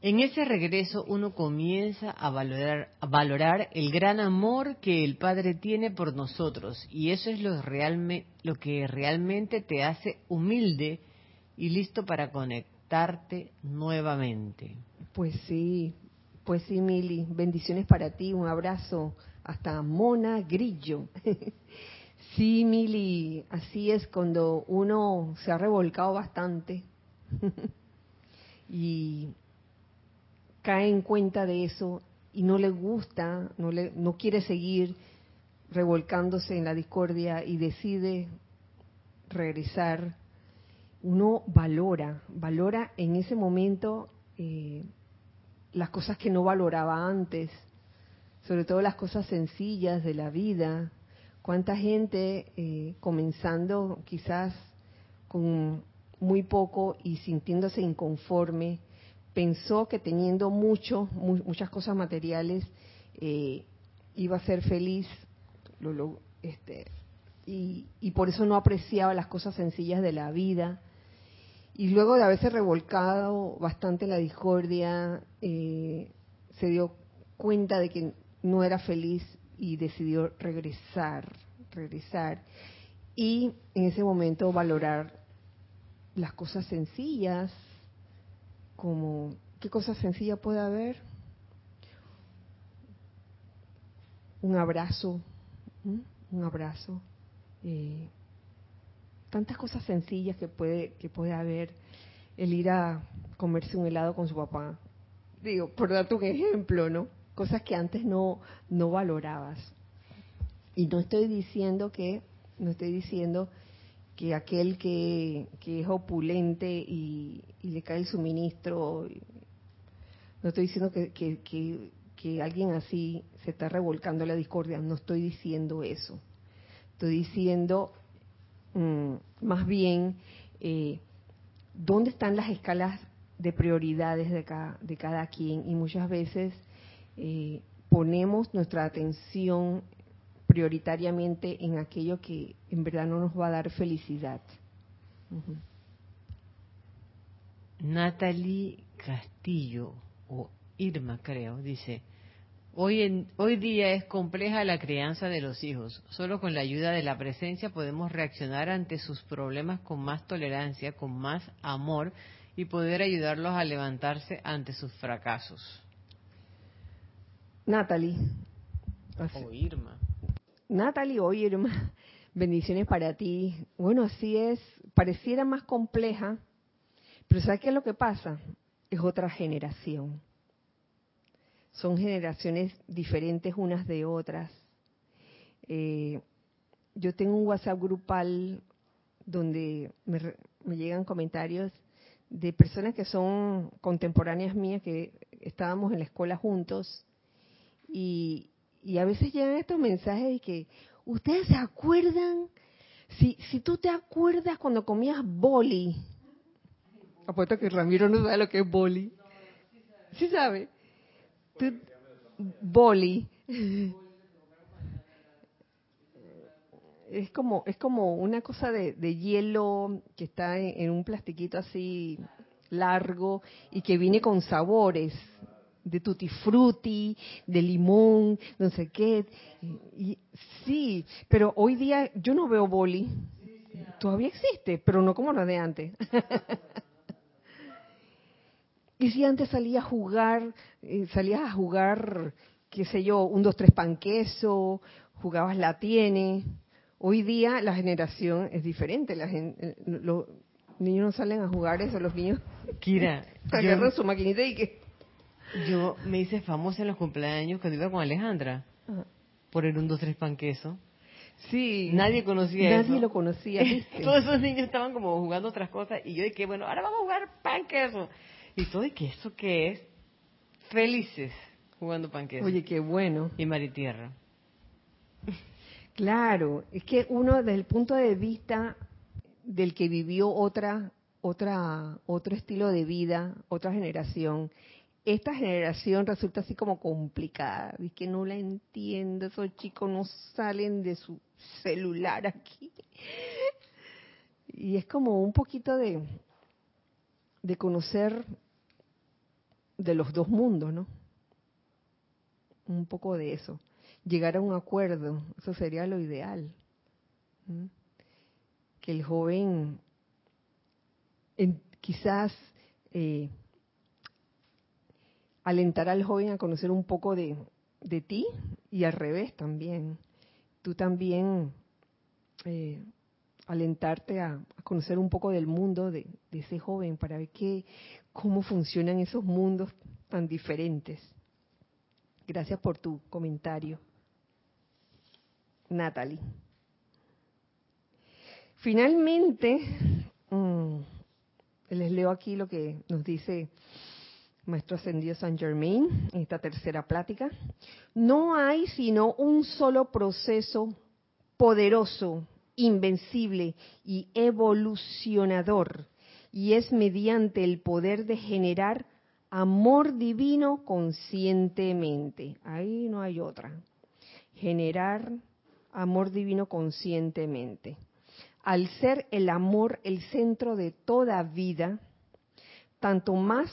en ese regreso uno comienza a valorar, a valorar el gran amor que el Padre tiene por nosotros y eso es lo que realmente te hace humilde y listo para conectarte nuevamente. Pues sí, pues sí, Mili. Bendiciones para ti, un abrazo hasta Mona Grillo. <laughs> sí, Mili, así es cuando uno se ha revolcado bastante <laughs> y cae en cuenta de eso y no le gusta, no, le, no quiere seguir revolcándose en la discordia y decide regresar, uno valora, valora en ese momento eh, las cosas que no valoraba antes, sobre todo las cosas sencillas de la vida. Cuánta gente eh, comenzando quizás con muy poco y sintiéndose inconforme, pensó que teniendo mucho, muchas cosas materiales, eh, iba a ser feliz, este, y, y, por eso no apreciaba las cosas sencillas de la vida. Y luego de haberse revolcado bastante la discordia, eh, se dio cuenta de que no era feliz y decidió regresar, regresar. Y en ese momento valorar las cosas sencillas, como, ¿qué cosa sencilla puede haber? Un abrazo, un abrazo. Eh, tantas cosas sencillas que puede, que puede haber el ir a comerse un helado con su papá. Digo, por darte un ejemplo, ¿no? Cosas que antes no, no valorabas. Y no estoy diciendo que, no estoy diciendo que aquel que, es opulente y, le cae el suministro, no estoy diciendo que, que, alguien así se está revolcando la discordia, no estoy diciendo eso. Estoy diciendo mm, más bien eh, dónde están las escalas de prioridades de cada, de cada quien y muchas veces eh, ponemos nuestra atención prioritariamente en aquello que en verdad no nos va a dar felicidad. Natalie Castillo, o Irma creo, dice, hoy, en, hoy día es compleja la crianza de los hijos. Solo con la ayuda de la presencia podemos reaccionar ante sus problemas con más tolerancia, con más amor y poder ayudarlos a levantarse ante sus fracasos. Natalie. O Irma. Natalie o Irma, <laughs> bendiciones para ti. Bueno, así es, pareciera más compleja, pero ¿sabes qué es lo que pasa? Es otra generación. Son generaciones diferentes unas de otras. Eh, yo tengo un WhatsApp grupal donde me, me llegan comentarios de personas que son contemporáneas mías, que estábamos en la escuela juntos, y, y a veces llegan estos mensajes de que, ¿ustedes se acuerdan? Si, si tú te acuerdas cuando comías boli. Apuesto que Ramiro no sabe lo que es boli. ¿Sí sabe? Boli. Es como, es como una cosa de, de hielo que está en, un plastiquito así largo y que viene con sabores de tutti frutti, de limón, no sé qué. Y, sí, pero hoy día yo no veo boli. Todavía existe, pero no como la de antes. <laughs> y si antes salía a jugar, eh, salías a jugar, qué sé yo, un, dos, tres pan queso, jugabas la tiene. Hoy día la generación es diferente. La eh, los niños no salen a jugar eso, los niños Kira, <laughs> agarran su maquinita y que yo me hice famosa en los cumpleaños cuando iba con Alejandra por el 1, 2, 3 pan queso. Sí. Nadie conocía eso. Nadie lo conocía. <laughs> Todos esos niños estaban como jugando otras cosas y yo dije, bueno, ahora vamos a jugar pan queso. Y todo, ¿y qué eso qué es? Felices jugando pan queso. Oye, qué bueno. Y Maritierra. Claro, es que uno desde el punto de vista del que vivió otra otra otro estilo de vida, otra generación, esta generación resulta así como complicada, y que no la entiendo, esos chicos no salen de su celular aquí. Y es como un poquito de, de conocer de los dos mundos, ¿no? Un poco de eso. Llegar a un acuerdo, eso sería lo ideal. Que el joven quizás eh, alentar al joven a conocer un poco de, de, ti y al revés también. Tú también eh, alentarte a, conocer un poco del mundo de, ese joven para ver qué, cómo funcionan esos mundos tan diferentes. Gracias por tu comentario, Natalie. Finalmente, mm, les leo aquí lo que nos dice Maestro Ascendido San Germain en esta tercera plática. No hay sino un solo proceso poderoso invencible y evolucionador, y es mediante el poder de generar amor divino conscientemente. Ahí no hay otra. Generar amor divino conscientemente. Al ser el amor el centro de toda vida, tanto más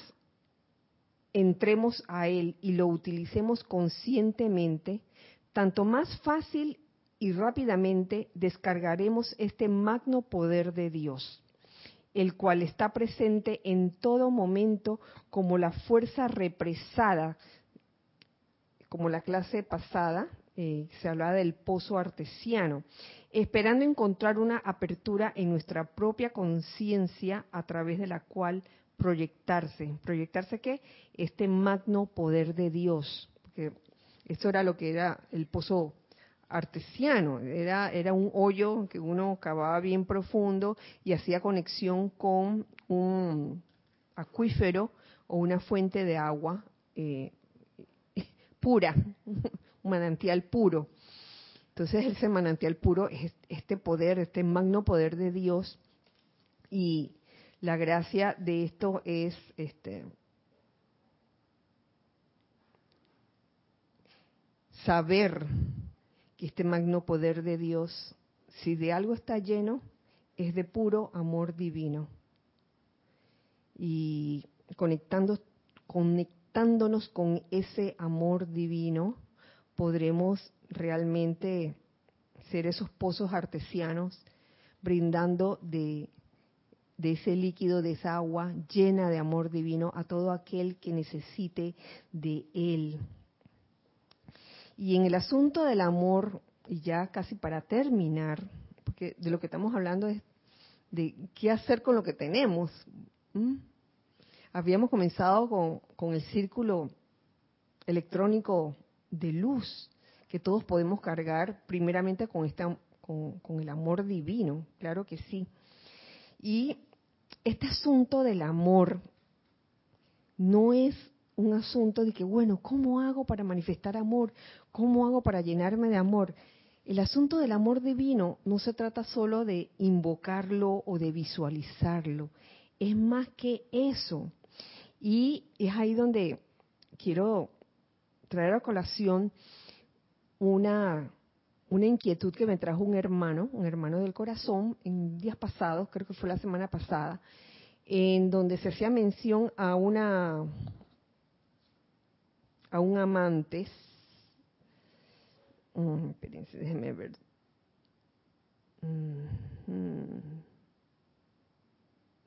entremos a él y lo utilicemos conscientemente, tanto más fácil y rápidamente descargaremos este magno poder de Dios, el cual está presente en todo momento como la fuerza represada, como la clase pasada, eh, se hablaba del pozo artesiano, esperando encontrar una apertura en nuestra propia conciencia a través de la cual proyectarse. ¿Proyectarse qué? Este magno poder de Dios. Porque eso era lo que era el pozo artesiano, era, era un hoyo que uno cavaba bien profundo y hacía conexión con un acuífero o una fuente de agua eh, <laughs> pura, <laughs> un manantial puro. Entonces ese manantial puro es este poder, este magno poder de Dios y la gracia de esto es este saber que este magno poder de Dios, si de algo está lleno, es de puro amor divino. Y conectándonos con ese amor divino, podremos realmente ser esos pozos artesianos, brindando de, de ese líquido, de esa agua llena de amor divino a todo aquel que necesite de él. Y en el asunto del amor, y ya casi para terminar, porque de lo que estamos hablando es de qué hacer con lo que tenemos. Habíamos comenzado con, el círculo electrónico de luz que todos podemos cargar primeramente con, esta, con, con el amor divino, claro que sí. Y este asunto del amor no es un asunto de que, bueno, ¿cómo hago para manifestar amor? ¿Cómo hago para llenarme de amor? El asunto del amor divino no se trata solo de invocarlo o de visualizarlo, es más que eso. Y es ahí donde quiero traer a colación una, una inquietud que me trajo un hermano, un hermano del corazón, en días pasados, creo que fue la semana pasada, en donde se hacía mención a una a un amante. Mm, espérense, ver. Mm.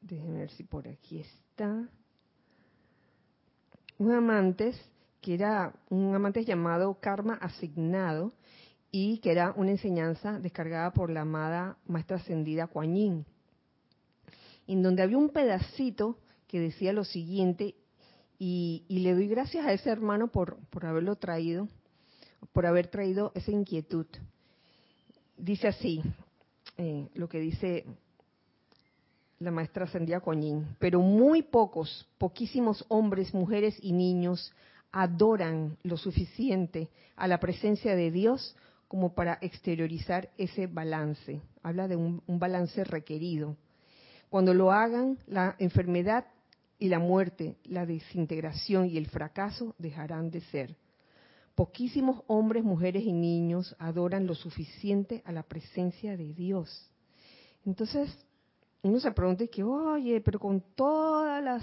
Déjenme ver si por aquí está. Un amante que era un amante llamado Karma Asignado y que era una enseñanza descargada por la amada Maestra Ascendida Kuan Yin, en donde había un pedacito que decía lo siguiente, y, le doy gracias a ese hermano por, por haberlo traído, por haber traído esa inquietud. Dice así, eh, lo que dice la maestra Sandía Coñín, pero muy pocos, poquísimos hombres, mujeres y niños adoran lo suficiente a la presencia de Dios como para exteriorizar ese balance. Habla de un balance requerido. Cuando lo hagan, la enfermedad y la muerte, la desintegración y el fracaso dejarán de ser. Poquísimos hombres, mujeres y niños adoran lo suficiente a la presencia de Dios. Entonces, uno se pregunta que, oye, pero con todas las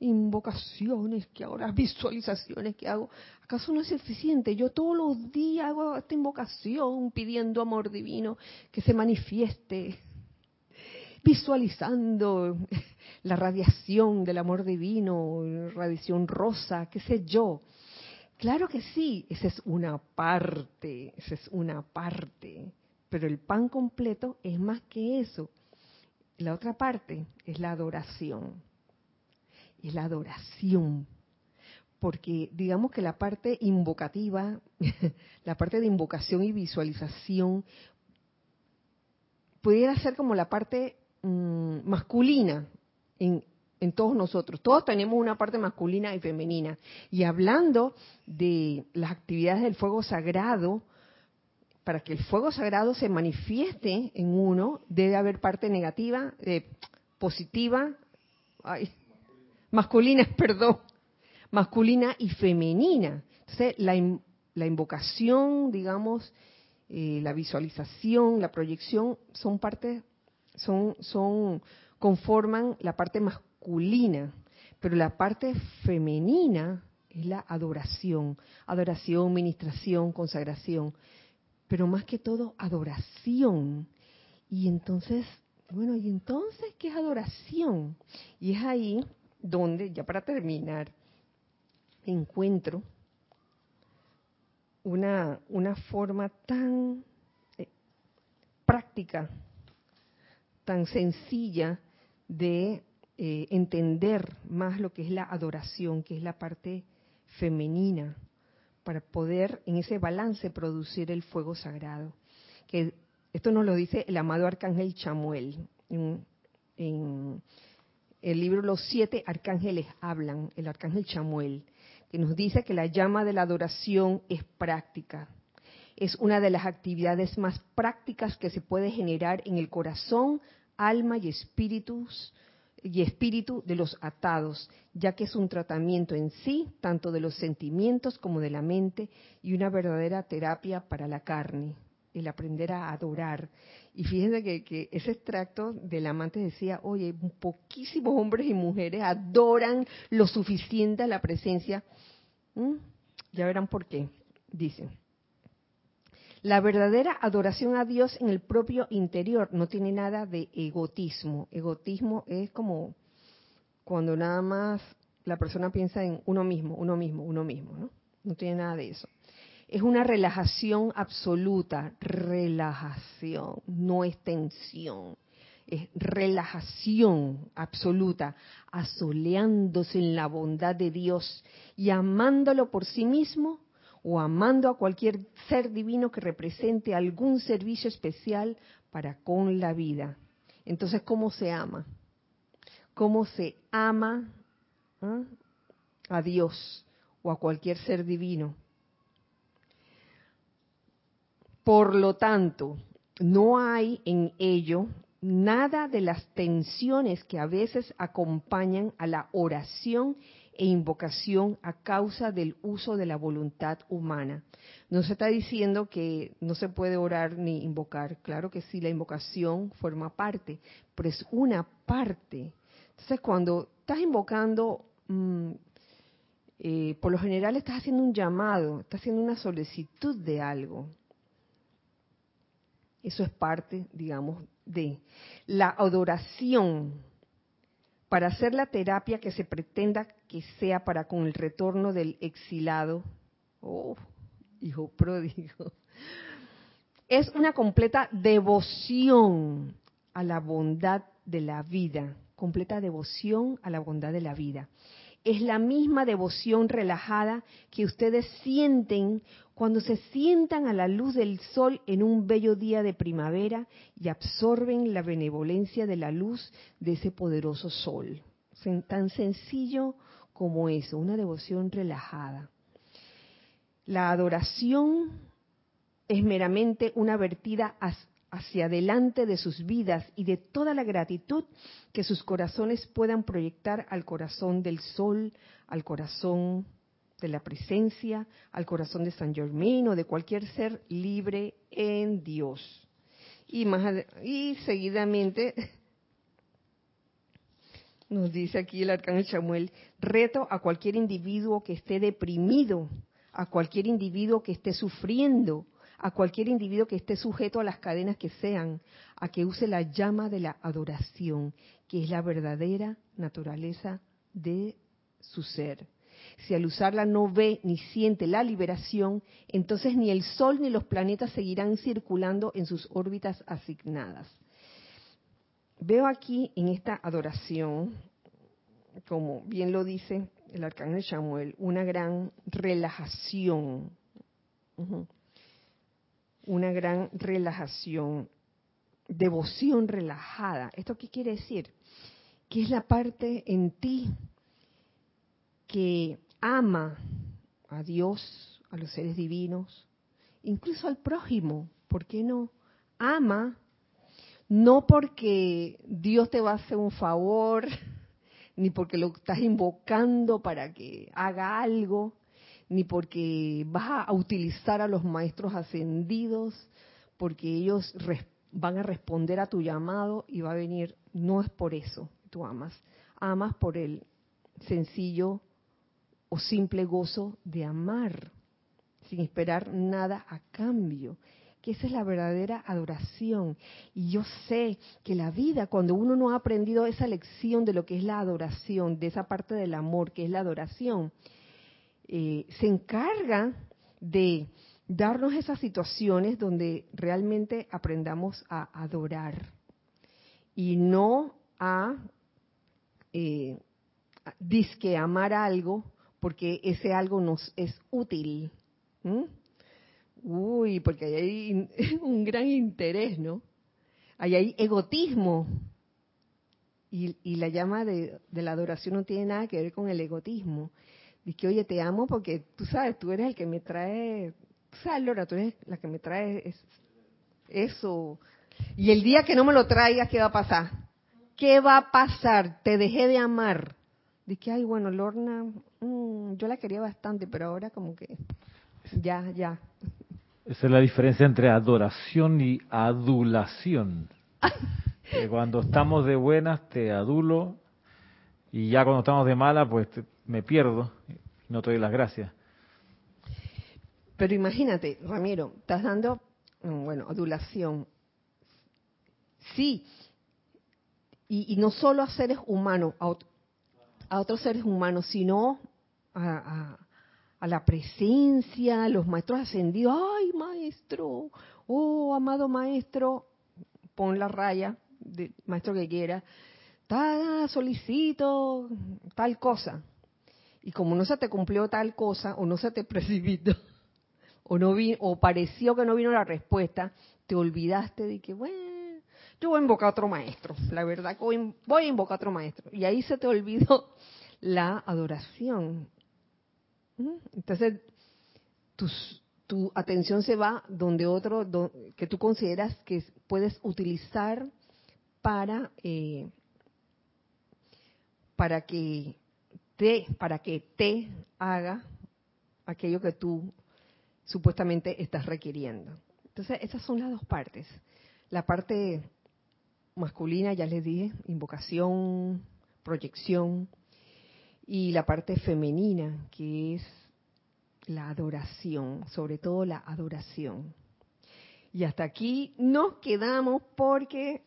invocaciones que ahora, visualizaciones que hago, ¿acaso no es suficiente? Yo todos los días hago esta invocación pidiendo amor divino que se manifieste, visualizando <laughs> la radiación del amor divino, radiación rosa, qué sé yo. Claro que sí, esa es una parte, esa es una parte, pero el pan completo es más que eso. La otra parte es la adoración es la adoración. Porque digamos que la parte invocativa, <laughs> la parte de invocación y visualización, pudiera ser como la parte mm, masculina en, en todos nosotros. Todos tenemos una parte masculina y femenina. Y hablando de las actividades del fuego sagrado, para que el fuego sagrado se manifieste en uno, debe haber parte negativa, eh, positiva, ay, masculina, <laughs> perdón, masculina y femenina. Entonces, la, la invocación, digamos, eh, la visualización, la proyección, son parte, son, son, conforman la parte masculina, pero la parte femenina es la adoración, adoración, ministración, consagración, pero más que todo adoración. Y entonces, bueno, ¿y entonces qué es adoración? Y es ahí donde, ya para terminar, encuentro una, una forma tan eh, práctica, tan sencilla de eh, entender más lo que es la adoración, que es la parte femenina, para poder en ese balance producir el fuego sagrado. Que esto nos lo dice el amado arcángel Chamuel en, en el libro Los siete arcángeles hablan, el arcángel Chamuel, que nos dice que la llama de la adoración es práctica. Es una de las actividades más prácticas que se puede generar en el corazón, alma y espíritus y espíritu de los atados, ya que es un tratamiento en sí, tanto de los sentimientos como de la mente, y una verdadera terapia para la carne, el aprender a adorar. Y fíjense que, ese extracto del amante decía, oye, poquísimos hombres y mujeres adoran lo suficiente a la presencia. ¿Mm? Ya verán por qué. Dice, la verdadera adoración a Dios en el propio interior no tiene nada de egotismo. Egotismo es como cuando nada más la persona piensa en uno mismo, uno mismo, uno mismo, ¿no? No tiene nada de eso es una relajación absoluta, relajación, no es tensión, es relajación absoluta, asoleándose en la bondad de Dios y amándolo por sí mismo o amando a cualquier ser divino que represente algún servicio especial para con la vida. Entonces, ¿cómo se ama? ¿Cómo se ama ah, a Dios o a cualquier ser divino? Por lo tanto, no hay en ello nada de las tensiones que a veces acompañan a la oración e invocación a causa del uso de la voluntad humana. No se está diciendo que no se puede orar ni invocar. Claro que sí, la invocación forma parte, pero es una parte. Entonces, cuando estás invocando, mm, eh, por lo general estás haciendo un llamado, estás haciendo una solicitud de algo. Eso es parte, digamos, de la adoración para hacer la terapia que se pretenda que sea para con el retorno del exilado, oh, hijo pródigo, es una completa devoción a la bondad de la vida, completa devoción a la bondad de la vida. Es la misma devoción relajada que ustedes sienten cuando se sientan a la luz del sol en un bello día de primavera y absorben la benevolencia de la luz de ese poderoso sol. Tan sencillo como eso, una devoción relajada. La adoración es meramente una vertida hacia adelante de sus vidas y de toda la gratitud que sus corazones puedan proyectar al corazón del sol, al corazón de la presencia al corazón de San Germain o de cualquier ser libre en Dios. Y, más, y seguidamente <laughs> nos dice aquí el arcángel Samuel, reto a cualquier individuo que esté deprimido, a cualquier individuo que esté sufriendo, a cualquier individuo que esté sujeto a las cadenas que sean, a que use la llama de la adoración, que es la verdadera naturaleza de su ser. Si al usarla no ve ni siente la liberación, entonces ni el Sol ni los planetas seguirán circulando en sus órbitas asignadas. Veo aquí en esta adoración, como bien lo dice el arcángel Samuel, una gran relajación. Una gran relajación, devoción relajada. ¿Esto qué quiere decir? Que es la parte en ti que ama a Dios, a los seres divinos, incluso al prójimo, ¿por qué no? Ama no porque Dios te va a hacer un favor, <laughs> ni porque lo estás invocando para que haga algo, ni porque vas a utilizar a los maestros ascendidos, porque ellos van a responder a tu llamado y va a venir. No es por eso, tú amas. Amas por el sencillo o simple gozo de amar, sin esperar nada a cambio que esa es la verdadera adoración. Y yo sé que la vida, cuando uno no ha aprendido esa lección de lo que es la adoración, de esa parte del amor que es la adoración, eh, se encarga de darnos esas situaciones donde realmente aprendamos a adorar y no a eh, disque amar algo porque ese algo nos es útil. Uy, porque hay <laughs> un gran interés, ¿no? Ahí hay egotismo. Y, y la llama de, la adoración no tiene nada que ver con el egotismo. Que, oye, te amo porque tú sabes, tú eres el que me trae, tú sabes, Lora, tú eres la que me trae eso. Y el día que no me lo traigas, ¿qué va a pasar? ¿Qué va a pasar? Te dejé de amar. Que, ay, bueno, Lorna, mm, yo la quería bastante, pero ahora como que ya, ya. Esa es la diferencia entre adoración y adulación. <laughs> que cuando estamos de buenas te adulo y ya cuando estamos de mala pues me pierdo no te doy las gracias. Pero imagínate, Ramiro, estás dando, mm, bueno, adulación. Sí, y, no solo a seres humanos, a, otros seres humanos, sino a, a la presencia, los maestros ascendidos, ay maestro, oh amado maestro, pon la raya, de, maestro que quiera, solicito tal cosa. Y como no se te cumplió tal cosa, o no se te <laughs> precipitó, o no vi, o pareció que no vino la respuesta, te olvidaste de que, bueno, yo voy a invocar a otro maestro, la verdad que voy, a invocar a otro maestro. Y ahí se te olvidó <laughs> la adoración. Entonces, tu, atención se va donde otro que tú consideras que puedes utilizar para eh, para que te para que te haga aquello que tú supuestamente estás requiriendo. Entonces, esas son las dos partes. La parte masculina, ya les dije, invocación, proyección, y la parte femenina, que es la adoración, sobre todo la adoración. Y hasta aquí nos quedamos porque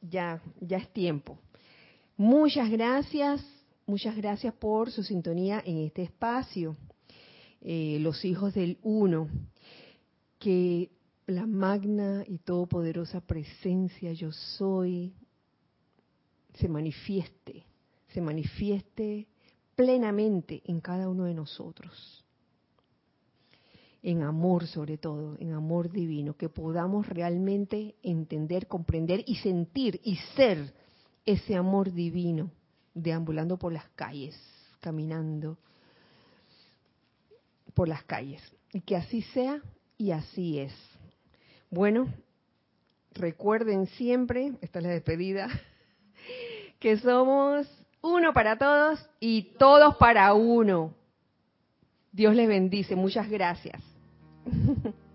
ya, ya es tiempo. Muchas gracias, muchas gracias por su sintonía en este espacio. Eh, los hijos del uno, que la magna y todopoderosa presencia yo soy se manifieste, se manifieste plenamente en cada uno de nosotros. En amor sobre todo, en amor divino, que podamos realmente entender, comprender y sentir y ser ese amor divino, deambulando por las calles, caminando por las calles. Y que así sea y así es. Bueno, recuerden siempre, esta es la despedida, <laughs> que somos uno para todos y todos para uno. Dios les bendice. Muchas gracias. <laughs>